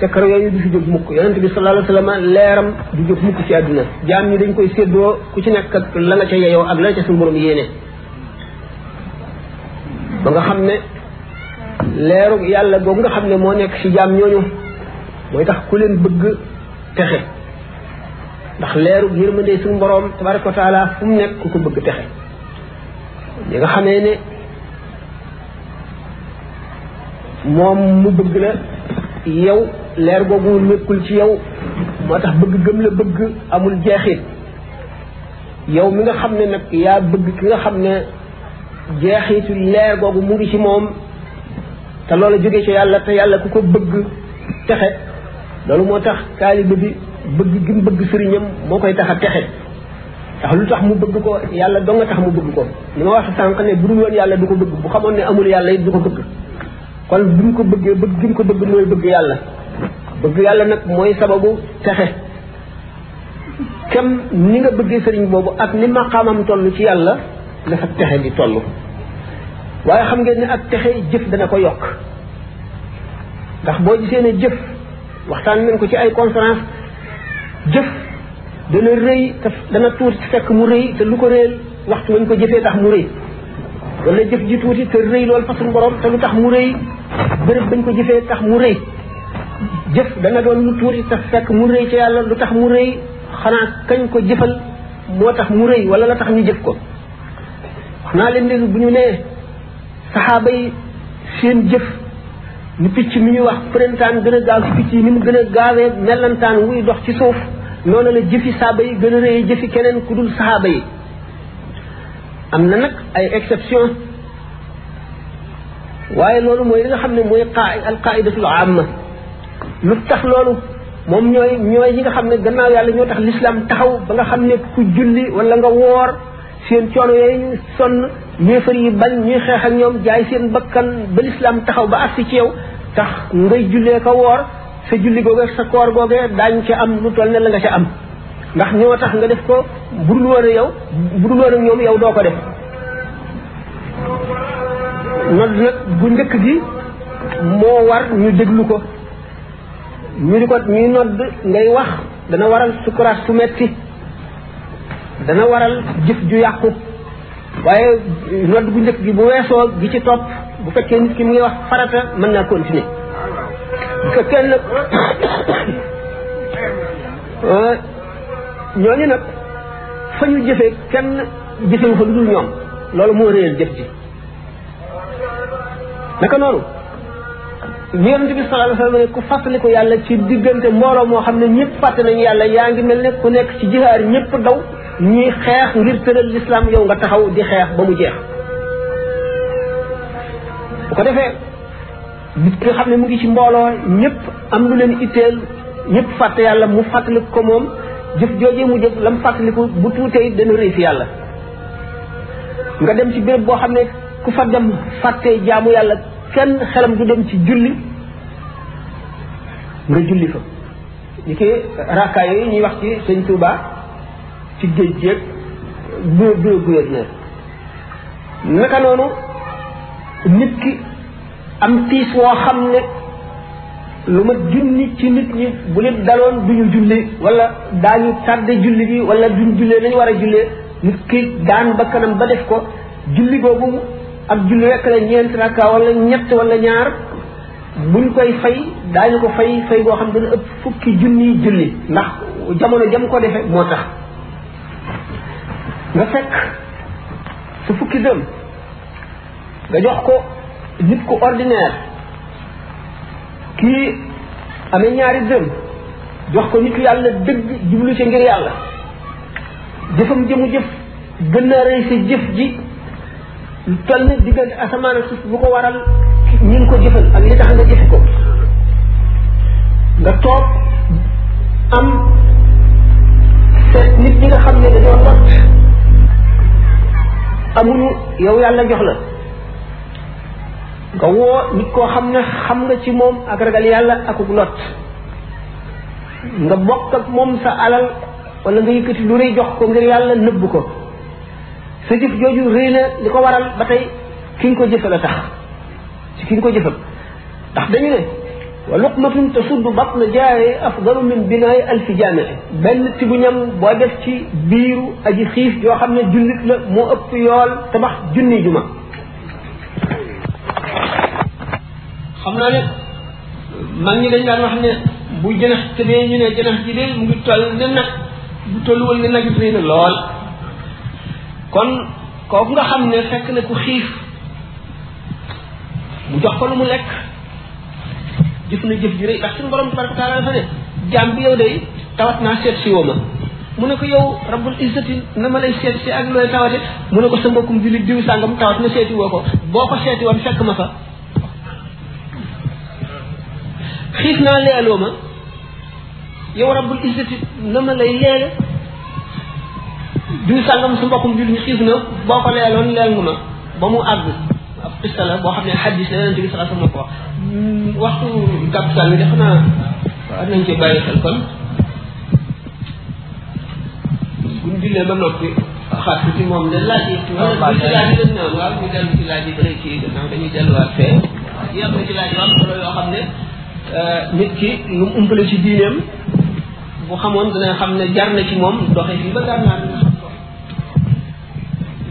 secret yooyu du fi jóg mukk yonent bi sallallahu alayhi wa sallam leeram du jóg mukk ci àdduna jaam ñi dañ koy séddoo ku ci nekk ak la nga ca yeyoo ak la nga ca suñu borom yéene ba nga xam ne leeru yàlla googu nga xam ne moo nekk ci jaam ñooñu mooy tax ku leen bëgg texe ndax leeru yërmande suñu boroom tabaraka wa taala fu mu nekk ku ko bëgg texe li nga xamee ne moom mu bëgg la yow leer googu nekkul ci yow moo tax bëgg gëm la bëgg amul jeexit yow mi nga xam ne nag yaa bëgg ki nga xam ne jeexiitu leer googu mu ngi ci moom te loola jóge ci yàlla te yàlla ku ko bëgg texe loolu moo tax taaliba bi bëgg gi mu bëgg sëriñam moo koy tax a texe ndax lu tax mu bëgg ko yàlla doo nga tax mu bëgg ko li ma wax sànq ne bu dul woon yàlla du ko bëgg bu xamoon ne amul yàlla it du ko bëgg kon bi mu ko bëggee bëgg gi mu ko bëgg mooy bëgg yàlla bëgg yàlla nag mooy sababu texe kem ni nga bëggee sëriñ boobu ak ni maqaamam toll ci yàlla la sa texe di toll waaye xam ngeen ne ak texe jëf dana ko yokk ndax boo gisee ne jëf waxtaan nañ ko ci ay conférence jëf dana rëy te dana tuuti fekk mu rëy te lu ko réel waxtu wañ ko jëfee tax mu rëy wala jëf ji tuuti te rëy loolu fa suñu borom te lu tax mu rëy bërëb bañ ko jëfee tax mu rëy jëf dana doon lu tuuti te fekk mu rëy ci yàlla lu tax mu rëy xanaa kañ ko jëfal moo tax mu rëy wala la tax ñu jëf ko wax naa leen léegi bu ñu nee saxaaba yi seen jëf ni picc mi ñuy wax printaan gën a gaaw ci picc yi ni mu gën a gaawee mellantaan wuy dox ci suuf noonu la jëfi saaba yi gën a rëy jëfi keneen ku dul saaba yi am na nag ay exception waaye loolu mooy li nga xam ne mooy qaa al qaidatul amma lu tax loolu moom ñooy ñooy ñi nga xam ne gannaaw yàlla ñoo tax l'islam taxaw ba nga xam ne ku julli wala nga woor seen coono yooyu ñu sonn yéefar yi bañ ñuy xeex ak ñoom jaay seen bakkan ba lislaam taxaw ba agsi ci yow tax ngay jullee ko woor sa julli googee sa koor googee daañ ca am lu toll ne la nga ca am ndax ñoo tax nga def ko budul woon ak yow budul woon ak ñoom yow doo ko def nodd nag bu njëkk gi moo war ñu déglu ko ñu di ko ñuy nodd ngay wax dana waral sukuraat su metti dana waral jëf ju yàqu waaye nodd bu njëkk gi bu weesoo gi ci topp bu fekkee nit ki mu ngi wax farata mën naa continuer bu fekkee nag euh, ñooñu nag fa ñu jëfee kenn jëfewu fa lu dul ñoom loolu moo réyal jëf ji naka noonu li yonente bi sallallahu alayhi wasallam ne ku fàttaliku yàlla ci diggante mbooloo moo xam ne ñëpp fàtte nañu yàlla yaa ngi mel ne ku nekk ci jihaar ñëpp daw ñuy xeex ngir tëral lislaam yow nga taxaw di xeex ba mu jeex bu ko defee nit ki nga xam ne mu ngi ci mbooloo ñëpp am lu leen itteel ñëpp fàtte yàlla mu fàttaliku ko moom jëf joojee mu jëf lam fàttaliku bu tuutee dana rëy fi yàlla nga dem ci béréb boo xam ne ku fa dem fàtte jaamu yàlla kenn xelam du dem ci julli nga julli fa li ki rakka yooyu ñuy wax ci sëñ Touba ci géej géej bu bu gouverneur naka noonu nit ki am tiis woo xam ne lu ma junni ci nit ñi bu leen daloon duñu julli wala daañu tardé julli bi wala duñu jullee nañu war a jullee nit ki daan ba kanam ba def ko julli boobu ak julli rekk la ñeent rakka wala ñett wala ñaar buñ koy fay daañu ko fay fay boo xam dana ëpp fukki junni julli ndax jamono jam ko defee moo tax nga fekk su fukki dëm nga jox ko nit ku ordinaire kii amee ñaari dërëm jox ko nit yàlla dëgg jublu ci ngir yàlla jëfam jëmu jëf gën naa rëy sa jëf ji lu toll ni diggante asamaan ak suuf bu ko waral ñi ngi ko jëfal ak li tax nga jëf ko nga toog am seet nit ñi nga xam ne dañoo lot amuñu yow yàlla jox la nga woo nit koo xam ne xam nga ci moom ak ragal yàlla ak lot nga bokk ak moom sa alal wala nga yëkkati lu rëy jox ko ngir yàlla nëbb ko sa jëf jooju rëy na li ko waral ba tey ki nga ko jëfal a tax ci ki nga ko jëfal ndax dañu ne wa luqmatun tasuddu batna jaare afdalu min binaay alfi jaame benn ti bu ñam boo def ci biiru aji xiif yoo xam ne jullit la moo ëpp yool tabax junni juma xam naa ne mag ñi dañ daan wax ne bu jënax tëbee ñu ne jënax ji de mu ngi toll ne nag bu tolluwal ne nag it rëy na lool kon kooku nga xam ne fekk na ku xiif mu jox ko lu mu lekk jëf na jëf ji rëy ndax suñu borom tabaraka taala dafa ne jaam bi yow day tawat naa seet si woo ma mu ne ko yow rabbul izzati na ma lay seet si ak looy tawate mu ne ko sa mbokkum jullit diw sàngam tawat na seeti woo ko boo ko seeti woon fekk ma fa xiif naa leeloo ma yow rabbul izzati na ma lay leele diw sàngam su mbokkum jullit ñu xiif na boo ko leeloon leel nga ma ba mu àgg ab xista la boo xam ne xadis la yonente bi salaa sama ko wax waxtu capital bi defe naa war nañ ci bàyyi xel kon buñ jullee ba noppi xaar ci moom de laaj yi wala ci laaj yi lañ naan waaw ñu dellu ci laaj yi ba lay kii gannaaw dañuy delluwaat fee yem na ci laaj yu am solo yoo xam ne nit ki lu mu umpale ci diineem bu xamoon dana xam ne jar na ci moom doxe fii ba gànnaar nga xam ko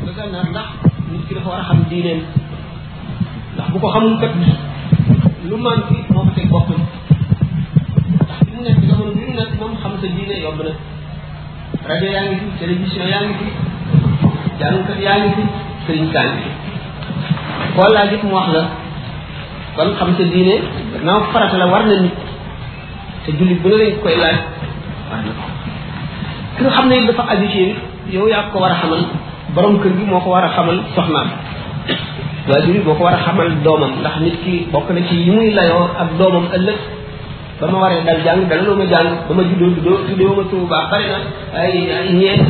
ba gànnaar ndax nit ki dafa war a xam diineem ndax bu ko xamul kat lu man fi moo ko teg boppam ndax fi mu nekk jamono bi mu nekk moom xam sa diine yomb na rajo yaa ngi fi télévision yaa ngi fi jàngkat yaa ngi fi sëriñ kaa ngi fi koo laaj it mu wax la kon xam sa diine gannaaw farata la war na nit te jullit bu ne lañ koy laaj war na ko ki nga xam ne dafa aju ci yow yaa ko war a xamal borom kër gi moo ko war a xamal soxnaam waajur yi moo ko war a xamal doomam ndax nit ki bokk na ci yi muy layoo ak doomam ëllëg ba ma waree dal jàng dalaloo ma jàng ba ma juddoo juddoo tuddee ma tuub baax bari na ay ñeent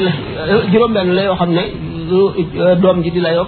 la juróom benn la yoo xam ne doom ji di layoo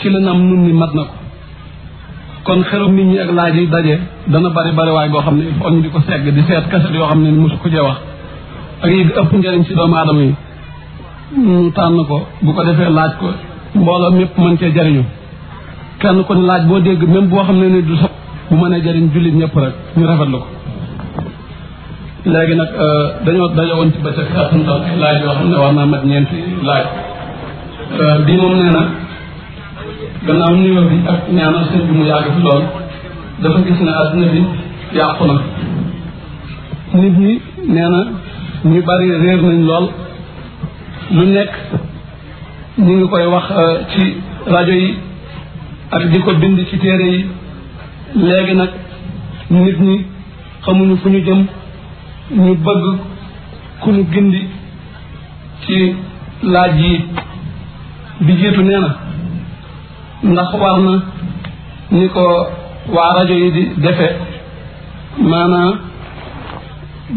ci la nam nun ni mat na ko kon xelum nit ñi ak laaj yi daje dana bari bari waay boo xam ne foog ñu di ko segg di seet kaset yoo xam ne mosu ko cee wax ak yi ëpp njëriñ ci doomu aadama yi ñu tànn ko bu ko defee laaj ko mbooloo mépp mën cee jariñu kenn ku ne laaj boo dégg même boo xam ne ni du sax bu mën a jariñ jullit ñëpp rek ñu rafetlu ko léegi nag euh, dañoo daje woon ci bëccëg asuntal laaj yoo xam ne war naa mat ñeenti laaj euh, bii moom nee na gannaaw nuyoo bi ak ñaanal sëñ bi mu yàgg fi lool dafa gis ne adduna bi yàqu na nit ñi nee na ñu bari réer nañ lool lu nekk ñu ngi koy wax euh, ci rajo yi ak di ko bind ci téere yi léegi nag nit ñi xamuñu fu ñu jëm ñu bëgg ku ñu gindi ci laaj yi bi jiitu nee na ndax war na ni ko waa rajo yi di defe maanaam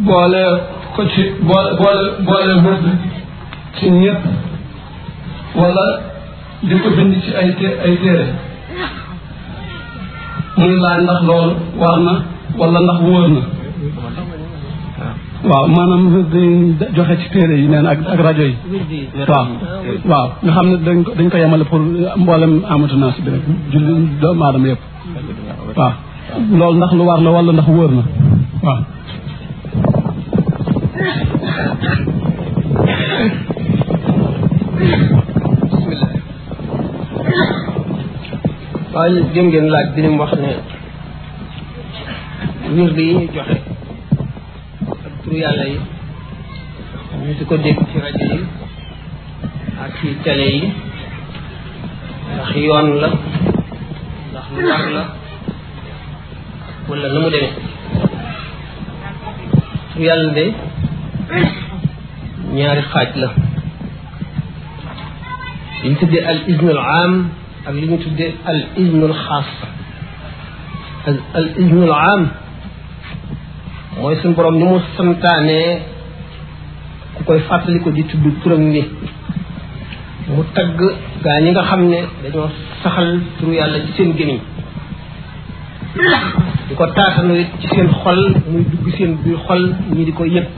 boole ko ci boole boole boole ci ñëpp wala di ko bind ci ay té ay téere muy laaj ndax loolu war na wala ndax wóor na waaw maanaam wird yi ñuy joxe ci téere yi neen ak ak rajo yi waaw waaw nga xam ne dañ ko dañ ko yemale pour mboolem amatu naas bi rek julli doomu aadama yëpp waaw loolu ndax lu war la wala ndax wóor na waaw bismillah waaw jëm ngeen laaj bi ni mu wax ne wird yi ñu joxe ak turu yàlla yi ñu di ko dégg ci rajo yi ak ci télé yi ndax yoon la ndax lu war la wala na mu demee turu yàlla de ñaari xaaj la liñ tuddee al iznul aam ak li ñu tuddee al iznul xaas al iznul aam mooy suñu borom ni mu santaanee ku koy fàttali ko di tudd turam ni mu tagg gaa ñi nga xam ne dañoo saxal turu yàlla ci seen gémmiñ di ko taatanu it ci seen xol muy dugg seen biir xol ñi di ko yëg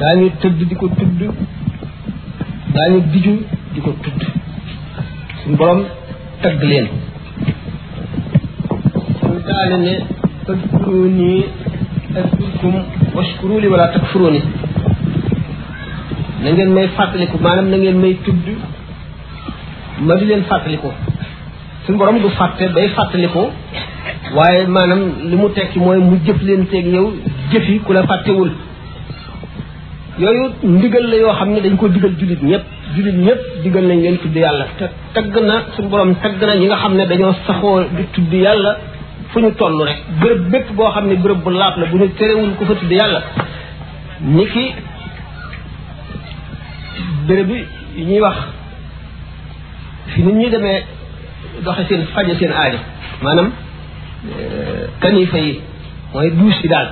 daañu tëdd di ko tudd daañu diju di ko tudd suñu borom tagg leen suñu daale ne fadkuruni askurkum washkuru li wala takfuruni na ngeen may fàttaliku maanaam na ngeen may tudd ma di leen fàttaliku suñu borom du fàtte bay fàttaliku waaye maanaam li mu tekki mooy mu jëf leen teeg yow jëf yi ku la fàttewul yooyu ndigal la yoo xam ne dañ ko digal jullit ñëpp jullit ñëpp digal nañ leen tudd yàlla te tagg na suñu borom tagg na ñi nga xam ne dañoo saxoo di tudd yàlla fu ñu toll rek bërëb bépp boo xam ne bërëb bu laab la bu ñu terewul ku fa tudd yàlla ni ki bërëb yi ñuy wax fi nit ñi demee doxe seen faje seen aajo maanaam euh, kanifa yi mooy duus yi daal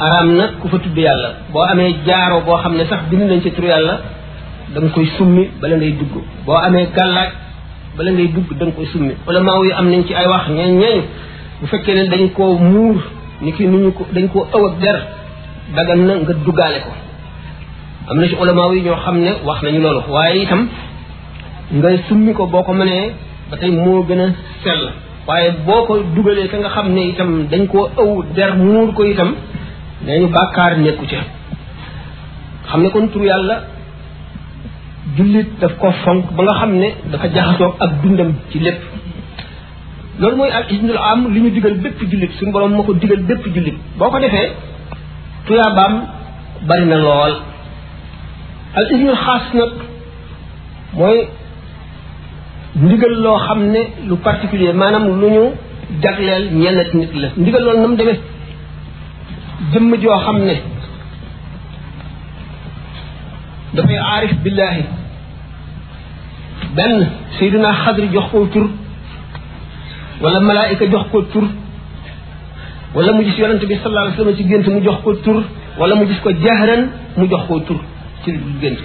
araam na ku fa tudd yàlla boo amee jaaro boo xam ne sax bind nañ ci turu yàlla da nga koy summi bala ngay dugg boo amee gàllaaj bala ngay dugg da nga koy summi wala maaw yi am nañ ci ay wax ñeen ñeeñu bu fekkee ne dañ koo muur ni ki nu ñu ko dañ koo ëw ak der dagan na nga duggaale ko am na ci ulama yi ñoo xam ne wax nañu loolu waaye itam nga summi ko boo ko mënee ba tey moo gën a sell waaye boo ko dugalee ka nga xam ne itam dañ koo ëw der muur ko itam dañu bàkkaar nekku ca xam ne kon tur yàlla jullit daf ko fonk ba nga xam ne dafa jaxasoo ak dundam ci lépp loolu mooy al isnul am li ñu digal bépp jullit suñu borom moo ko digal bépp jullit boo ko defee tuyaabaam bari na lool al isnul xaas nag mooy ndigal loo xam ne lu particulier maanaam lu ñu jagleel ñenn ci nit la ndigal loolu na mu demee jëmm joo xam ne dafay aarif billaahi benn Seydina Xadri jox ko tur wala malaayika jox ko tur wala mu gis yonente bi sallallahu alayhi wasallam ci gént mu jox ko tur wala mu gis ko jahran mu jox ko tur ci gént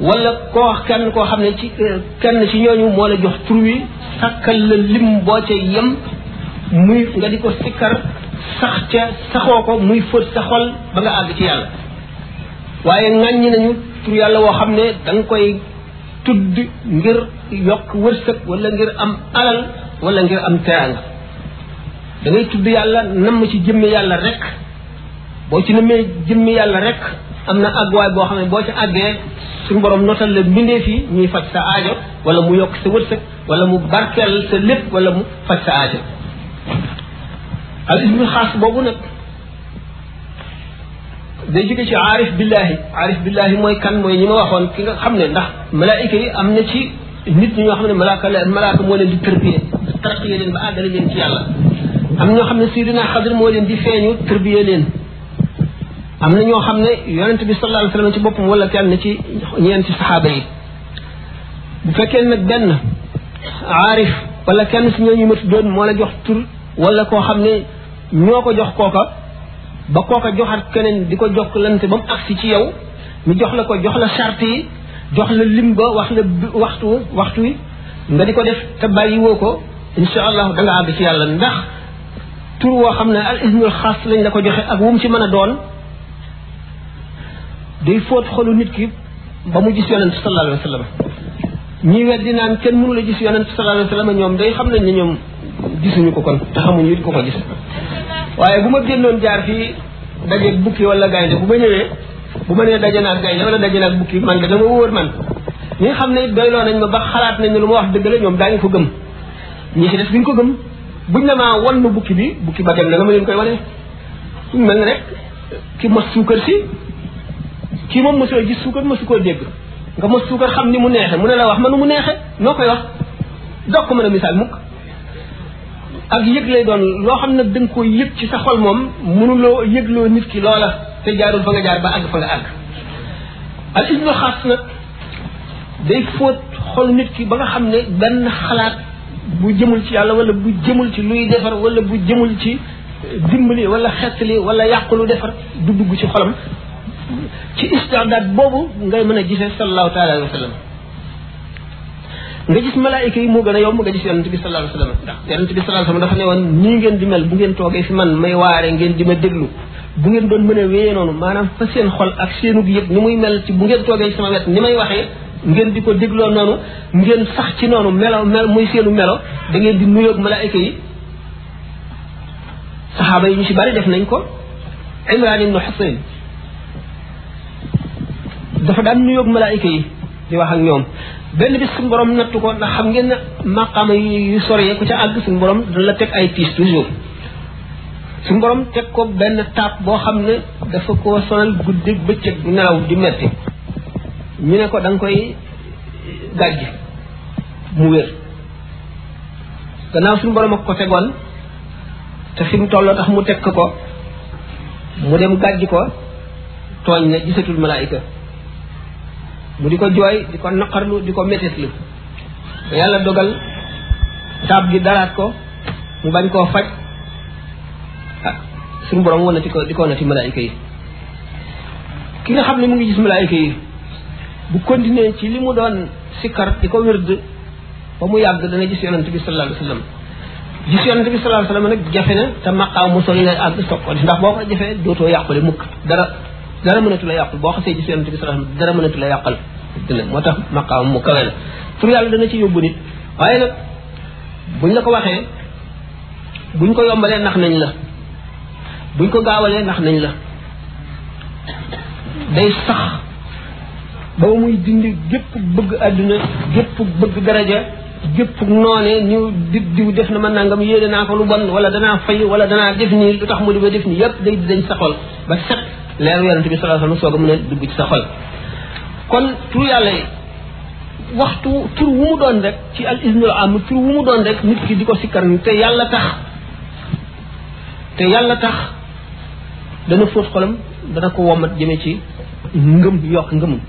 wala koo kenn koo xam ne ci euh, kenn ci ñooñu moo la jox tur wi sàkkal la lim boo ca yem muy nga di ko sikkar sax ca saxoo ko muy fóot sa xol ba nga àgg ci yàlla waaye ŋàññi nañu tur yàlla woo xam ne da nga koy tudd ngir yokk wërsëg wala ngir am alal wala ngir am teraanga da ngay tudd yàlla namm ci jëmmi yàlla rek boo ci nammee jëmmi yàlla rek am na àgguwaay boo xam ne boo ci àggee suñu borom notal la mbindeef yi ñuy faj sa aajo wala mu yokk sa wërsëg wala mu barkeel sa lépp wala mu faj sa aajo al ismul xaas boobu nag day jóge ci aarif billahi aarif billahi mooy kan mooy ñi ma waxoon ki nga xam ne ndax malaayika yi am na ci nit ñi ñoo xam ne malaaka la malaaka moo leen di tërbiye tarqiye leen ba àggale leen ci yàlla am ñoo xam ne Seydina Xadir moo leen di feeñu tërbiye leen am na ñoo xam ne yonent bi sallallahu alayhi wasallam ci boppam wala kenn ci ñeenti saxaaba yi bu fekkee nag benn aarif wala kenn si ñooñu ma tuddoon moo la jox tur wala koo xam ne ñoo ko jox kooka ba kooka joxaat keneen di ko jox lante ba mu agsi ci yow ñu jox la ko jox la charte yi jox la lim ba wax la waxtu waxtu wi nga di ko def te bàyyi woo ko insha allah da nga àgg ci yàlla ndax tur woo xam ne al ismul xaas lañ la ko joxe ak wum ci mën a doon day fóot xolu nit ki ba mu gis yonent sallallahu alayhi wa sallam ñi weddi naan kenn mënu la gis yonent sallallahu alayhi wa sallam ñoom day xam nañ ne ñoom gisuñu ko kon te xamuñu it ko ko gis waaye bu ma génnoon jaar fii dajeeg bukki wala gaynde bu ma ñëwee bu ma nee daje naag gaynde wala daje naag bukki man de dama wóor man ñi nga xam ne it doyloo nañ ma ba xalaat nañ ne lu ma wax dëgg la ñoom daañu ko gëm ñi ci des duñ ko gëm buñ ne maa wan ma bukki bi bukki ba dem na nga ma leen koy wane mel ne rek ki mos suukar si kii moom mosoo gis suukar mosu koo dégg nga mos suukar xam ni mu neexe mu ne la wax ma nu mu neexe noo koy wax dog ko mën a misaal mukk ak yëg lay doon loo xam nag da nga koy yëg ci sa xol moom mënuloo yëgloo nit ki loola te jaarul fa nga jaar ba àgg fa nga àgg al ismu xaas nag day fóot xol nit ki ba nga xam ne benn xalaat bu jëmul ci yàlla wala bu jëmul ci luy defar wala bu jëmul ci dimbali wala xettali wala yàqu lu defar du dugg ci xolam ci istidaad boobu ngay mën a gisee sallallahu taala alayhi wa sallam nga gis malaayika yi moo gën a yomb nga gis yonent bi sallallahu alayhi wasallam ndax yonent bi sallallahu alayhi wasallam dafa ne woon nii ngeen di mel bu ngeen toogee fi man may waare ngeen di ma déglu bu ngeen doon mën a wéyee noonu maanaam fa seen xol ak seenug yëpp ni muy mel ci bu ngeen toogee sama wet ni may waxee ngeen di ko dégloo noonu ngeen sax ci noonu melo mel muy seenu melo da ngeen di nuyoog malaayika yi saxaaba yi ñu ci bari def nañ ko Imran ibn Husayn dafa daan nuyoog malaayika yi di wax ak ñoom benn bis suñu borom nattu ko ndax xam ngeen ne maqaama yu sore ku ca àgg suñu borom dana la teg ay tiis toujours suñu borom teg ko benn taab boo xam ne dafa ko sonal guddi bëccëg nelaw di metti ñu ne ko da koy gàjj mu wér gannaaw suñu borom ak ko tegoon te fi mu tolloo tax mu teg ko mu dem gàjj ko tooñ na gisatul malaayika mu di ko jooy di ko naqarlu di ko métitlu ba yàlla dogal taab gi dalaat ko mu bañ koo faj ah suñu borom woon na di ko di ko na ci malaayika yi ki nga xam ne mu ngi gis malaayika yi bu continuer ci li mu doon sikkar di ko wérd ba mu yàgg dana gis yonent bi sallallahu alayhi wa sallam gis yonent bi sallallahu alayhi wa sallam nag jafe na te maqaam mu sori na àgg soog ko ndax boo ko jafee dootoo yàqule mukk dara dara mënatu la yàqul boo xasee gis yonent bi sallallahu alayhi wasallam dara mënatu la yàqal dina moo tax maqaam mu kawe la tur yàlla dana ci yóbbu nit waaye nag buñ la ko waxee buñ ko yombalee nax nañ la buñ ko gaawalee nax nañ la day sax ba muy dindi gépp bëgg àdduna gépp bëgg daraja gépp noone ñu di diw def na ma nangam yéene naa ko lu bon wala danaa fay wala danaa def nii lu tax mu di ma def nii yépp day dañ saxol ba set leeru yonent bi sallallahu alayhi wasallam soog a mën a dugg ci sa xol kon tur yàlla yi waxtu tur wu mu doon rek ci al ismul am tur wu mu doon rek nit ki di ko sikkar te yàlla tax te yàlla tax dana fóot xolam dana ko womat jëme ci ngëm yokk ngëmum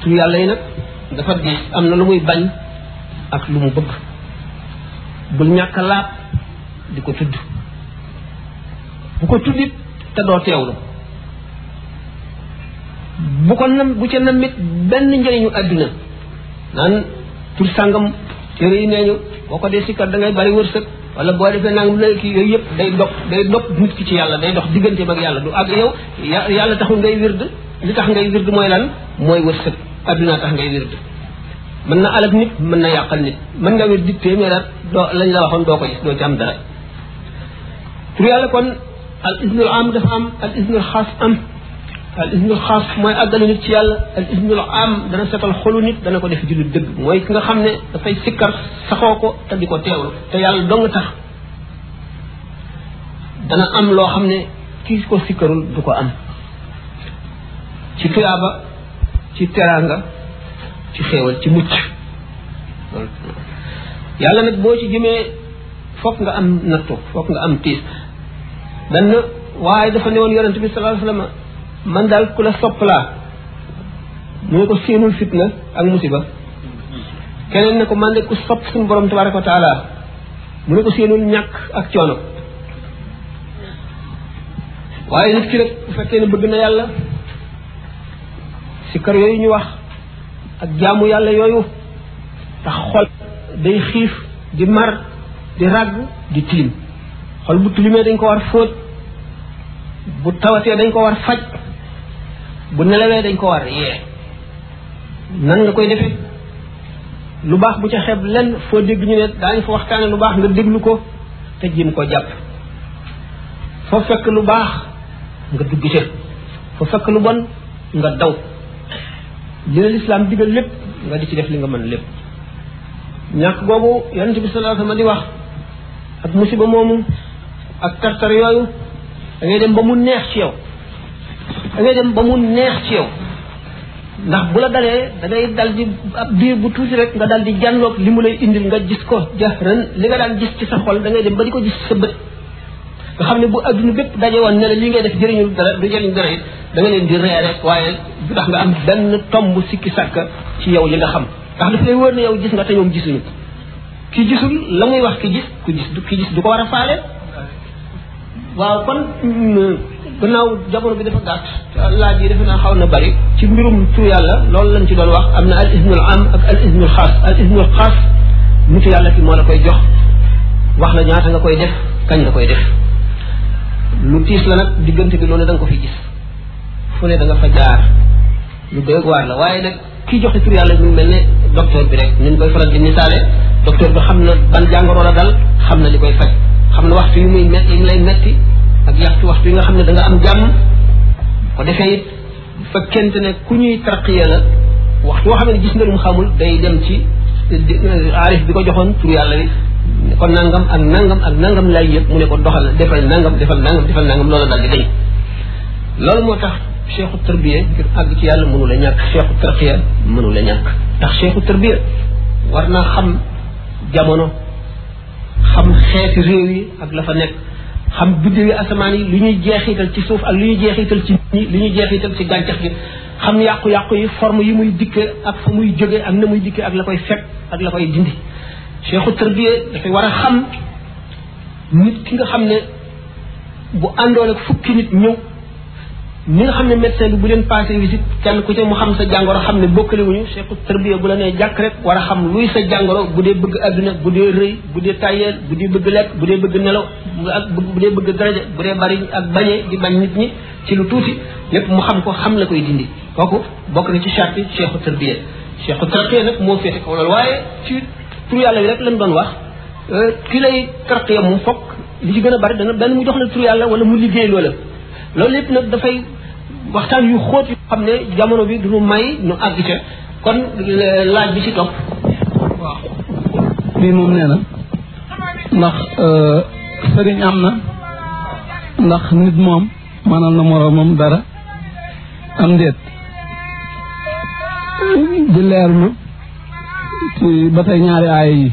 tur yàlla yi nag dafa diis am na lu muy bañ ak lu mu bëgg bul ñàkk laab di ko tudd bu ko tuddit te doo teewlu bu ko nam bu ca namit benn njëriñu àdduna naan tur sàngam téere yi nee ñu boo ko dee sikkar da ngay bari wërsëg wala boo defee nangam la kii yooyu yëpp day dog day dog nit ki ci yàlla day dox diggante ak yàlla du ak yow yàlla taxul ngay wird li tax ngay wird mooy lan mooy wërsëg àdduna tax ngay wird mën na alal nit mën na yàqal nit mën nga wér di téeméer at doo lañ la waxoon doo ko gis doo ci am dara tur yàlla kon al isnul am dafa am al isnul xaas am al isnul xaas mooy àggale nit ci yàlla al isnul am dana setal xolu nit dana ko def jullit dëgg mooy ki nga xam ne dafay sikkar saxoo ko te di ko teewlu te yàlla dong tax dana am loo xam ne kii ko sikkarul du ko am ci tuyaaba ci teraanga ci xéewal ci mucc yàlla nag boo ci jëmee foog nga am nattu foog nga am tiis benn waaye dafa ne woon yonente bi sallallahu alayhi wasallam man daal ku la sopp laa mu ne ko séenul fitna ak musiba keneen ne ko man de ku sopp suñu borom tabaraka wa taala mu ne ko séenul ñàkk ak coono waaye nit ki rek bu fekkee ne bëgg na yàlla si kër yooyu ñu wax ak jaamu yàlla yooyu tax xol day xiif di mar di ràgg di tilim xol bu tilimee dañ ko war fóot bu tawatee dañ ko war faj bu nelawee dañ ko war yee nan nga koy defee lu baax bu ca xeeb lenn foo dégg ñu ne daañu fa waxtaane lu baax nga déglu ko te jéem ko jàpp foo fekk lu baax nga dugg ca foo fekk lu bon nga daw li la lislaam digal lépp nga di ci def li nga mën lépp ñàkk googu yonent bi sallallahu alayhi wasallam di wax ak musiba moomu ak tartar yooyu da ngay dem ba mu neex ci yow da ngay dem ba mu neex ci yow ndax bu la dalee da ngay dal di ab diir bu tuuti rek nga dal di jànloog li mu lay indil nga gis ko jahran li nga daan gis ci sa xol da ngay dem ba di ko gis sa bët nga xam ne bu adduna bépp daje woon ne la li ngay def jëriñu dara du jëriñ dara it da nga leen di ree rek waaye du tax nga am benn tomb sikki sàkk ci yow li nga xam ndax daf lay wóor ne yow gis nga te ñoom gisuñu ki gisul la muy wax ki gis ku gis du ki gis du ko war a faale waaw kon mm, gannaaw jamono bi dafa gàtt te laaj yi defe naa xaw na bari ci mbirum tur yàlla loolu lañ ci doon wax am na al ismul am ak al ismul xaas al ismul xaas nitu yàlla ki moo la koy jox wax la ñaata nga koy def kañ nga koy def lu tiis la nag diggante bi loolu da nga ko fi gis fu ne da nga fa jaar lu doy waar la waaye nag kii joxe tur yàlla ñu mel ne docteur bi rek ñu koy faral di misaale docteur bi xam na ban jàngoro la dal xam na li koy faj xam na waxtu yu muy metti yi lay metti ak yaxtu waxtu yi nga xam ne da nga am jàmm ko defee it fekkente ne ku ñuy tarqiya la waxtu woo xam ne gis nga lu mu xamul day dem ci aarif bi ko joxoon tur yàlla bi ne ko nangam ak nangam ak nangam lay yëpp mu ne ko doxal defal nangam defal nangam defal nangam loola daal di dañ loolu moo tax cheikhu tarbiya ngir àgg ci yàlla mënu la ñàkk cheikhu tarqiya mënu la ñàkk ndax cheikhu tarbiya war naa xam jamono xam xeeti réew yi ak la fa nekk xam biddew yi asamaan yi lu ñuy jeexital ci suuf ak lu ñuy jeexital ci nit lu ñuy jeexital ci gàncax gi xam yàqu-yàqu yi forme yi muy dikke ak fa muy jóge ak na muy dikke ak la koy fekk ak la koy dindi cheikhu tarbiya dafay war a xam nit ki nga xam ne bu àndoon ak fukki nit ñëw ñi nga xam ne médecin bi bu leen passé visite kenn ku ci mu xam sa jàngoro xam ne bokkale wuñu cheikhu tarbiya bu la nee jàkk rek war a xam luy sa jàngoro bu dee bëgg àdduna bu dee rëy bu dee tayeel bu dee bëgg lekk bu dee bëgg nelaw ak bu dee bëgg daraja bu dee bari ak bañee di bañ nit ñi ci lu tuuti lépp mu xam ko xam la koy dindi kooku bokk na ci charte cheikhu tarbiya cheikhu tarqiya nag moo féete kaw loolu waaye ci tur yàlla bi rek lañ doon wax ki lay tarqiya mu fokk li ci gën a bari dana benn mu jox la tur yàlla wala mu liggéey loola loolu lépp nag dafay waxtaan yu xóot yu xam ne jamono bi duñu may nu àgg ca kon laaj bi ci topp waaw bii moom nee na ndax euh, sëriñ am na ndax nit moom maanaam na moroomam dara am ndéet di leerlu ci ba tey ñaari aaya yi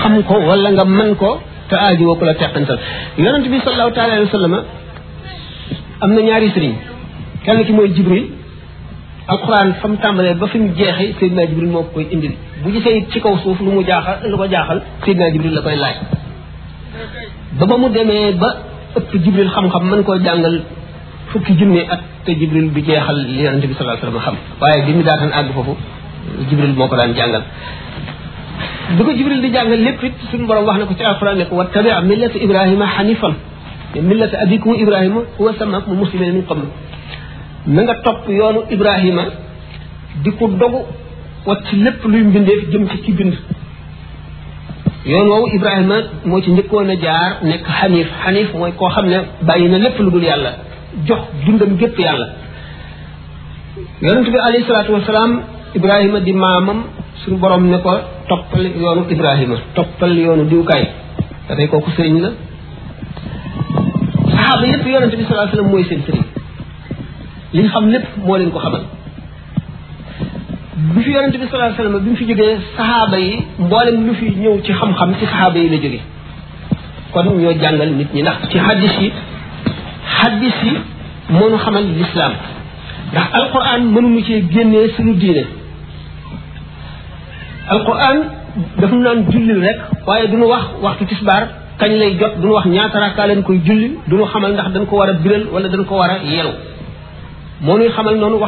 xam ko wala nga man ko te aaji woo ku la teqantal yonent bi sallallahu taala alayhi wa sallam am na ñaari sëriñ kenn ki mooy jibril alquran fa mu tàmbalee ba fi mu jeexi Seydina Jibril moo koy indil bu gisee ci kaw suuf lu mu jaaxal lu ko jaaxal Seydina Jibril la koy laaj ba ba mu demee ba ëpp Jibril xam-xam mën koo jàngal fukki junne at te jibril bi jeexal li yonente bi sallallahu alayhi wasallam xam waaye bi mu daataan àgg foofu jibril moo ko daan jàngal bi ko jibril di jàngal lépp it suñu borom wax na ko ci alquran ne ko wa tabi millata ibrahima hanifan millata abikum ibrahima huwa samakum muslimina min qabl na nga topp yoonu ibrahima di ko dogu wacc lépp luy mbindeef jëm ci ci bind yoon woowu Ibrahima moo ci njëkkoon a jaar nekk xaniif xaniif mooy koo xam ne bàyyi na lépp lu dul yàlla jox dundam gépp yàlla yonent bi alayhi salaatu wasalaam Ibrahima di maamam suñu borom ne ko toppal yoonu Ibrahima toppal yoonu diwkaay te tey kooku sëriñ la saxaaba yépp yonent bi sallallahu alayhi wasallam mooy seen sëriñ li ñu xam lépp moo leen ko xamal bi fi yonente bi sallallahu alayhi wasallam bi mu fi jógee saxaaba yi mboolem lu fi ñëw ci xam-xam ci saxaaba yi la jóge kon ñoo jàngal nit ñi ndax ci hadis yi hadis yi moo nu xamal lislaam ndax alquran mënuñu cee génnee suñu diine alquran dafa naan julli rek waaye duñu wax waxtu tisbaar kañ lay jot duñu wax ñaata rakkaa leen koy julli duñu xamal ndax dañ ko war a biral wala dañ ko war a yelu moo nuy xamal noonu wax